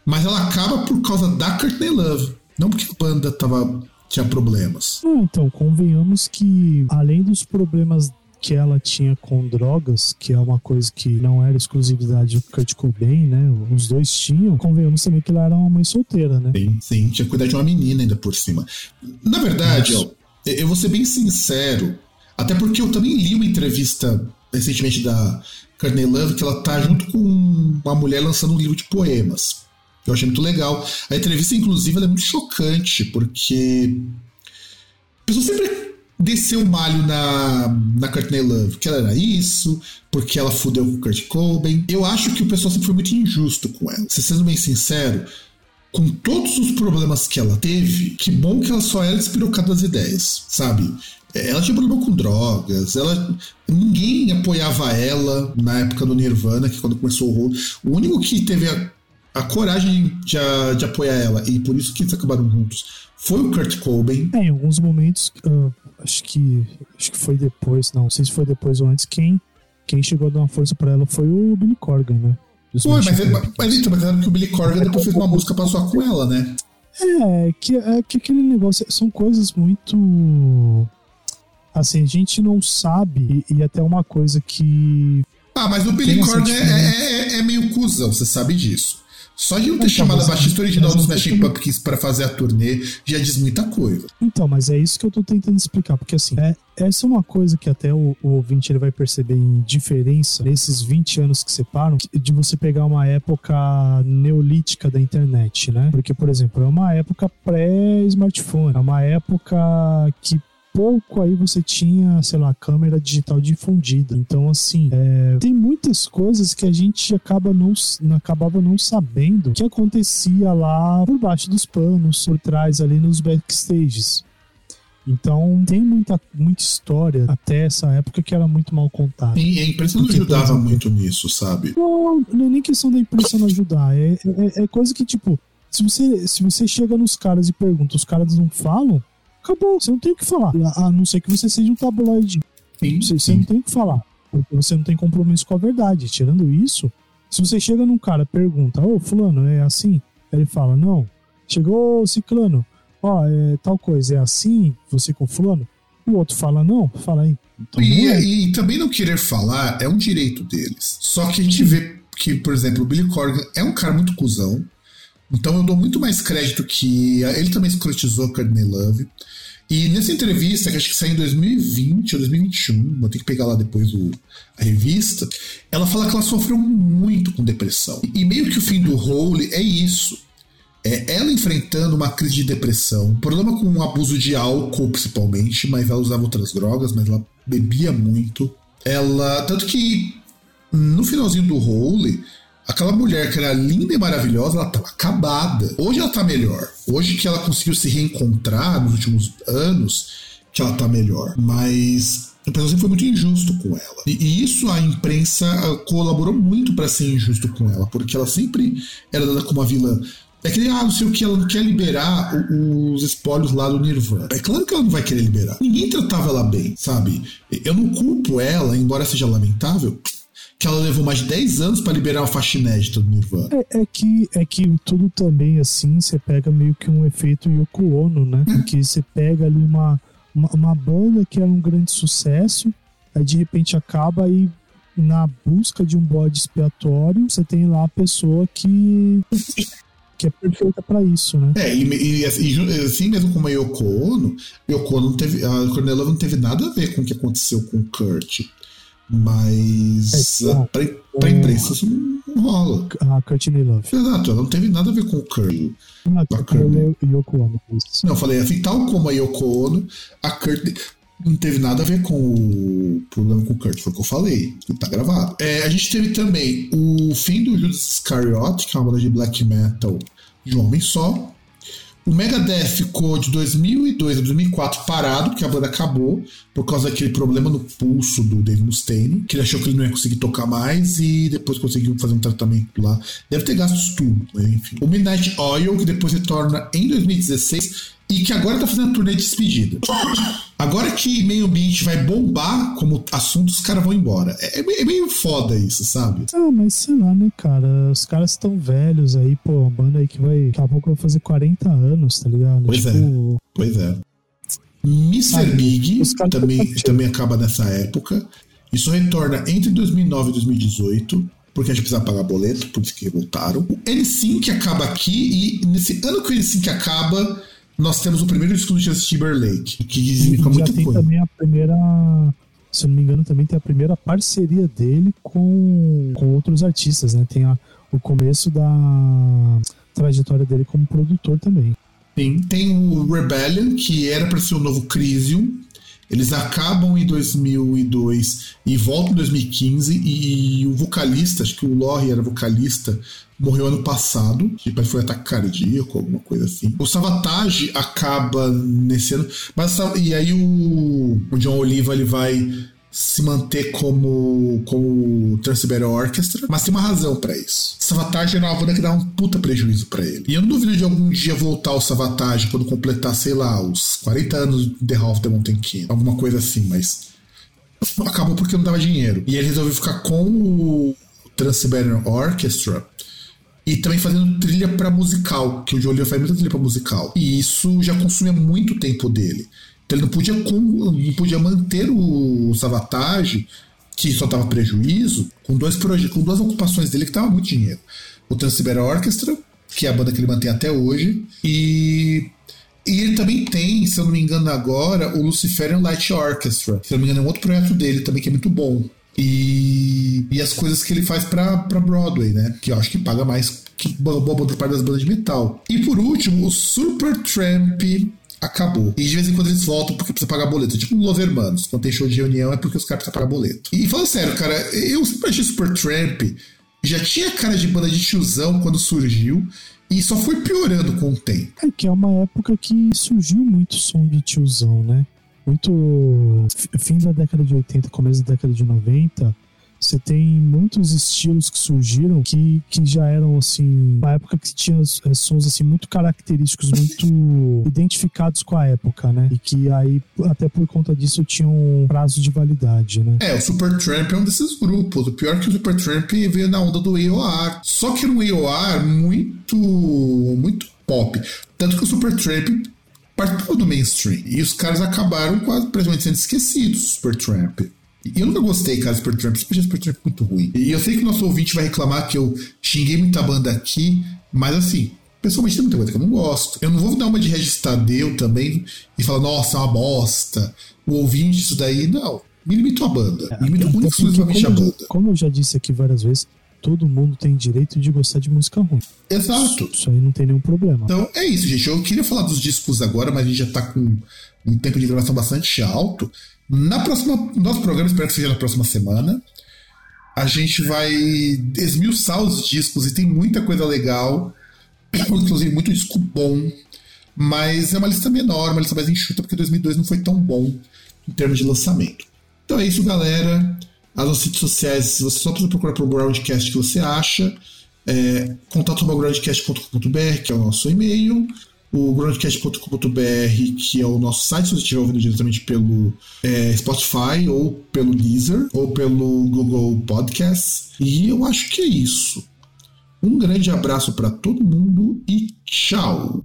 Speaker 3: Mas ela acaba por causa da Courtney Love. Não porque a banda tava, tinha problemas.
Speaker 4: então, convenhamos que, além dos problemas que ela tinha com drogas, que é uma coisa que não era exclusividade do Kurt Cobain, né? Os dois tinham. Convenhamos também que ela era uma mãe solteira, né?
Speaker 3: Sim, sim. Tinha que cuidar de uma menina ainda por cima. Na verdade, ó, eu vou ser bem sincero, até porque eu também li uma entrevista recentemente da Courtney Love, que ela tá junto com uma mulher lançando um livro de poemas. Eu achei muito legal. A entrevista, inclusive, é muito chocante, porque a pessoa sempre desceu o malho na, na Courtney Love, que ela era isso, porque ela fudeu com o Kurt Cobain. Eu acho que o pessoal sempre foi muito injusto com ela. Se sendo bem sincero, com todos os problemas que ela teve, que bom que ela só era despirocada das ideias, sabe? Ela tinha problema com drogas, ela ninguém apoiava ela na época do Nirvana, que quando começou o rolo. O único que teve a, a coragem de, de, apoiar ela, e por isso que eles acabaram juntos, foi o Kurt Cobain.
Speaker 4: É, em alguns momentos, uh, acho que acho que foi depois, não, não sei se foi depois ou antes, quem, quem chegou a dar uma força para ela foi o Billy Corgan, né?
Speaker 3: Pô, mas, é, mas então, mas que o Billy Corgan depois fez uma música pra com ela, né?
Speaker 4: É, que, é que aquele negócio são coisas muito assim, a gente não sabe, e, e até uma coisa que.
Speaker 3: Ah, mas o Billy Corgan é, é, é, meio cuzão, você sabe disso. Só de não ter então, chamado a baixista original dos Smashing Pumpkins para fazer a turnê já diz muita coisa.
Speaker 4: Então, mas é isso que eu tô tentando explicar, porque assim, é, essa é uma coisa que até o, o ouvinte ele vai perceber em diferença nesses 20 anos que separam, de você pegar uma época neolítica da internet, né? Porque, por exemplo, é uma época pré-smartphone, é uma época que pouco aí você tinha, sei lá, câmera digital difundida. Então, assim, é, tem muitas coisas que a gente acaba não, acabava não sabendo que acontecia lá por baixo dos panos, por trás ali nos backstages. Então tem muita, muita história até essa época que era muito mal contada.
Speaker 3: E a imprensa não Porque, ajudava exemplo, muito nisso, sabe?
Speaker 4: Não, não é nem questão da imprensa não ajudar. É, é, é, coisa que, tipo, se você, se você chega nos caras e pergunta, os caras não falam, acabou, você não tem o que falar. A não ser que você seja um tabloide. Sim, você, você não tem o que falar. Porque você não tem compromisso com a verdade. Tirando isso, se você chega num cara pergunta, ô, fulano, é assim? Ele fala, não. Chegou ciclano, ó, é tal coisa, é assim, você com fulano? O outro fala, não, fala aí.
Speaker 3: Então, e, é. e, também não querer falar é um direito deles. Só que a gente vê que, por exemplo, o Billy Corgan é um cara muito cuzão. Então eu dou muito mais crédito que. Ele também escrotizou Courtney Love. E nessa entrevista, que acho que saiu em 2020 ou 2021, vou ter que pegar lá depois o, a revista, ela fala que ela sofreu muito com depressão. E meio que o fim do Hole é isso. É ela enfrentando uma crise de depressão, problema com o abuso de álcool principalmente, mas ela usava outras drogas, mas ela bebia muito. Ela. Tanto que no finalzinho do Hole, Aquela mulher que era linda e maravilhosa, ela estava acabada. Hoje ela está melhor. Hoje que ela conseguiu se reencontrar nos últimos anos, que ela está melhor. Mas o pessoal sempre foi muito injusto com ela. E, e isso a imprensa ah, colaborou muito para ser injusto com ela, porque ela sempre era dada como uma vilã. É que, ah, não sei o que, ela não quer liberar os espólios lá do Nirvana. É claro que ela não vai querer liberar. Ninguém tratava ela bem, sabe? Eu não culpo ela, embora seja lamentável, que ela levou mais de 10 anos para liberar o faixa inédita do Nirvana.
Speaker 4: É, é, que, é que tudo também, assim, você pega meio que um efeito Yoko Ono, né? É. Porque você pega ali uma, uma, uma, banda que era um grande sucesso, aí de repente acaba e na busca de um bode expiatório, você tem lá a pessoa que que é perfeita para isso, né?
Speaker 3: É, e, e, assim mesmo como a Yoko Ono, Yoko Ono não teve, a Cornella não teve nada a ver com o que aconteceu com o Kurt. Mas é, pra, pra imprensa isso não rola.
Speaker 4: A Courtney Love.
Speaker 3: Exato, ela não teve nada a ver com o Kurt.
Speaker 4: Não, a Kurt Yoko Ono.
Speaker 3: Não, eu falei assim, tal como a Yoko Ono, a Kurt não teve nada a ver com o problema com o Kurt, foi o que eu falei, tá gravado. É, a gente teve também o fim do Judas Iscariot, que é uma banda de black metal de um homem só, o Megadeth ficou de 2002 a 2004 parado, porque a banda acabou, por causa daquele problema no pulso do Dave Mustaine, que ele achou que ele não ia conseguir tocar mais e depois conseguiu fazer um tratamento lá. Deve ter gastos tudo, mas enfim. O Midnight Oil, que depois retorna em 2016 e que agora tá fazendo a turnê de despedida. Agora que meio ambiente vai bombar como assunto, os caras vão embora. É, é, meio foda isso, sabe?
Speaker 4: Ah, mas sei lá, né, cara? Os caras estão velhos aí, pô, uma banda aí que vai. Daqui a pouco vai fazer 40 anos, tá ligado?
Speaker 3: Pois tipo... é. Pois é. Mr.
Speaker 4: Ah,
Speaker 3: Big também, também acaba nessa época. Isso retorna entre 2009 e 2018, porque a gente precisava pagar boleto, por isso que voltaram. O N5 acaba aqui, e nesse ano que o N5 acaba, nós temos o primeiro disco do Justin Timberlake, que
Speaker 4: E
Speaker 3: significa
Speaker 4: já
Speaker 3: muita
Speaker 4: tem
Speaker 3: coisa.
Speaker 4: também a primeira. Se eu não me engano, também tem a primeira parceria dele com, com outros artistas, né? Tem a, o começo da trajetória dele como produtor também.
Speaker 3: Sim, tem o Rebellion, que era para ser o novo Crisium. Eles acabam em 2002 e voltam em 2015. E o vocalista, acho que o Lori era vocalista, morreu ano passado. Tipo, foi ataque cardíaco, alguma coisa assim. O Savatage acaba nesse ano. Mas, e aí o, o John Oliva ele vai se manter como, como Trans-Siberian Orchestra, mas tem uma razão pra isso. Savatage era uma banda que dá um puta prejuízo pra ele. E eu não duvido de algum dia voltar o Savatage quando completar, sei lá, os 40 anos de The Hall of the Mountain King, alguma coisa assim, mas acabou porque não dava dinheiro. E ele resolveu ficar com o Trans-Siberian Orchestra e também fazendo trilha para musical, que o Jolio faz muita trilha para musical. E isso já consumia muito tempo dele. Então ele não podia, não podia manter o Savatage, que só dava prejuízo, com, dois com duas ocupações dele que dava muito dinheiro. O Trans-Siberian Orchestra, que é a banda que ele mantém até hoje, e e ele também tem, se eu não me engano agora, o Luciferian Light Orchestra. Se eu não me engano, é um outro projeto dele também que é muito bom. E, e as coisas que ele faz pra, pra Broadway, né? Que eu acho que paga mais que boa boa parte das bandas de metal. E por último, o Supertramp acabou. E de vez em quando eles voltam porque precisa pagar boleto. Tipo Los Hermanos. Quando tem show de reunião é porque os caras precisam pagar boleto. E falando sério, cara, eu sempre achei Supertramp já tinha cara de banda de tiozão quando surgiu. E só foi piorando com o tempo.
Speaker 4: É que é uma época que surgiu muito som de tiozão, né? Muito. Fim da década de 80, começo da década de 90, você tem muitos estilos que surgiram que, que já eram assim uma época que tinha é, sons assim muito característicos muito identificados com a época né? E que aí até por conta disso tinham um prazo de validade né?
Speaker 3: É o Supertramp é um desses grupos. O pior é que o Supertramp veio na onda do AOR só que era um AOR muito muito pop. Tanto que o Supertramp participou do mainstream. E os caras acabaram quase praticamente sendo esquecidos Supertramp e eu nunca gostei, cara, do Supertramp. Sempre achei Supertramp muito ruim. E eu sei que o nosso ouvinte vai reclamar que eu xinguei muita banda aqui, mas assim, pessoalmente tem muita coisa que eu não gosto. Eu não vou dar uma de Regis Tadeu também e falar, nossa, é uma bosta. O ouvinte, isso daí, não. Me limito a banda. Me limito única e
Speaker 4: porque,
Speaker 3: exclusivamente
Speaker 4: eu-
Speaker 3: banda.
Speaker 4: como eu já disse aqui várias vezes todo mundo tem direito de gostar de música ruim
Speaker 3: Exato.
Speaker 4: isso aí não tem nenhum problema
Speaker 3: Então é isso, gente. Eu queria falar dos discos agora, mas a gente já tá com um tempo de gravação bastante alto. Na próxima, no nosso programa, espero que seja na próxima semana. A gente vai esmiuçar os discos e tem muita coisa legal, inclusive muito disco bom. Mas é uma lista menor, uma lista mais enxuta, porque 2002 não foi tão bom em termos de lançamento. Então é isso, galera. As nossas redes sociais, você só precisa procurar por Groundcast que você acha. É, contato.groundcast.com.br, que é o nosso e-mail. O groundcast.com.br, que é o nosso site, se você estiver ouvindo diretamente pelo é, Spotify, ou pelo Deezer, ou pelo Google Podcasts. E eu acho que é isso. Um grande abraço para todo mundo e tchau!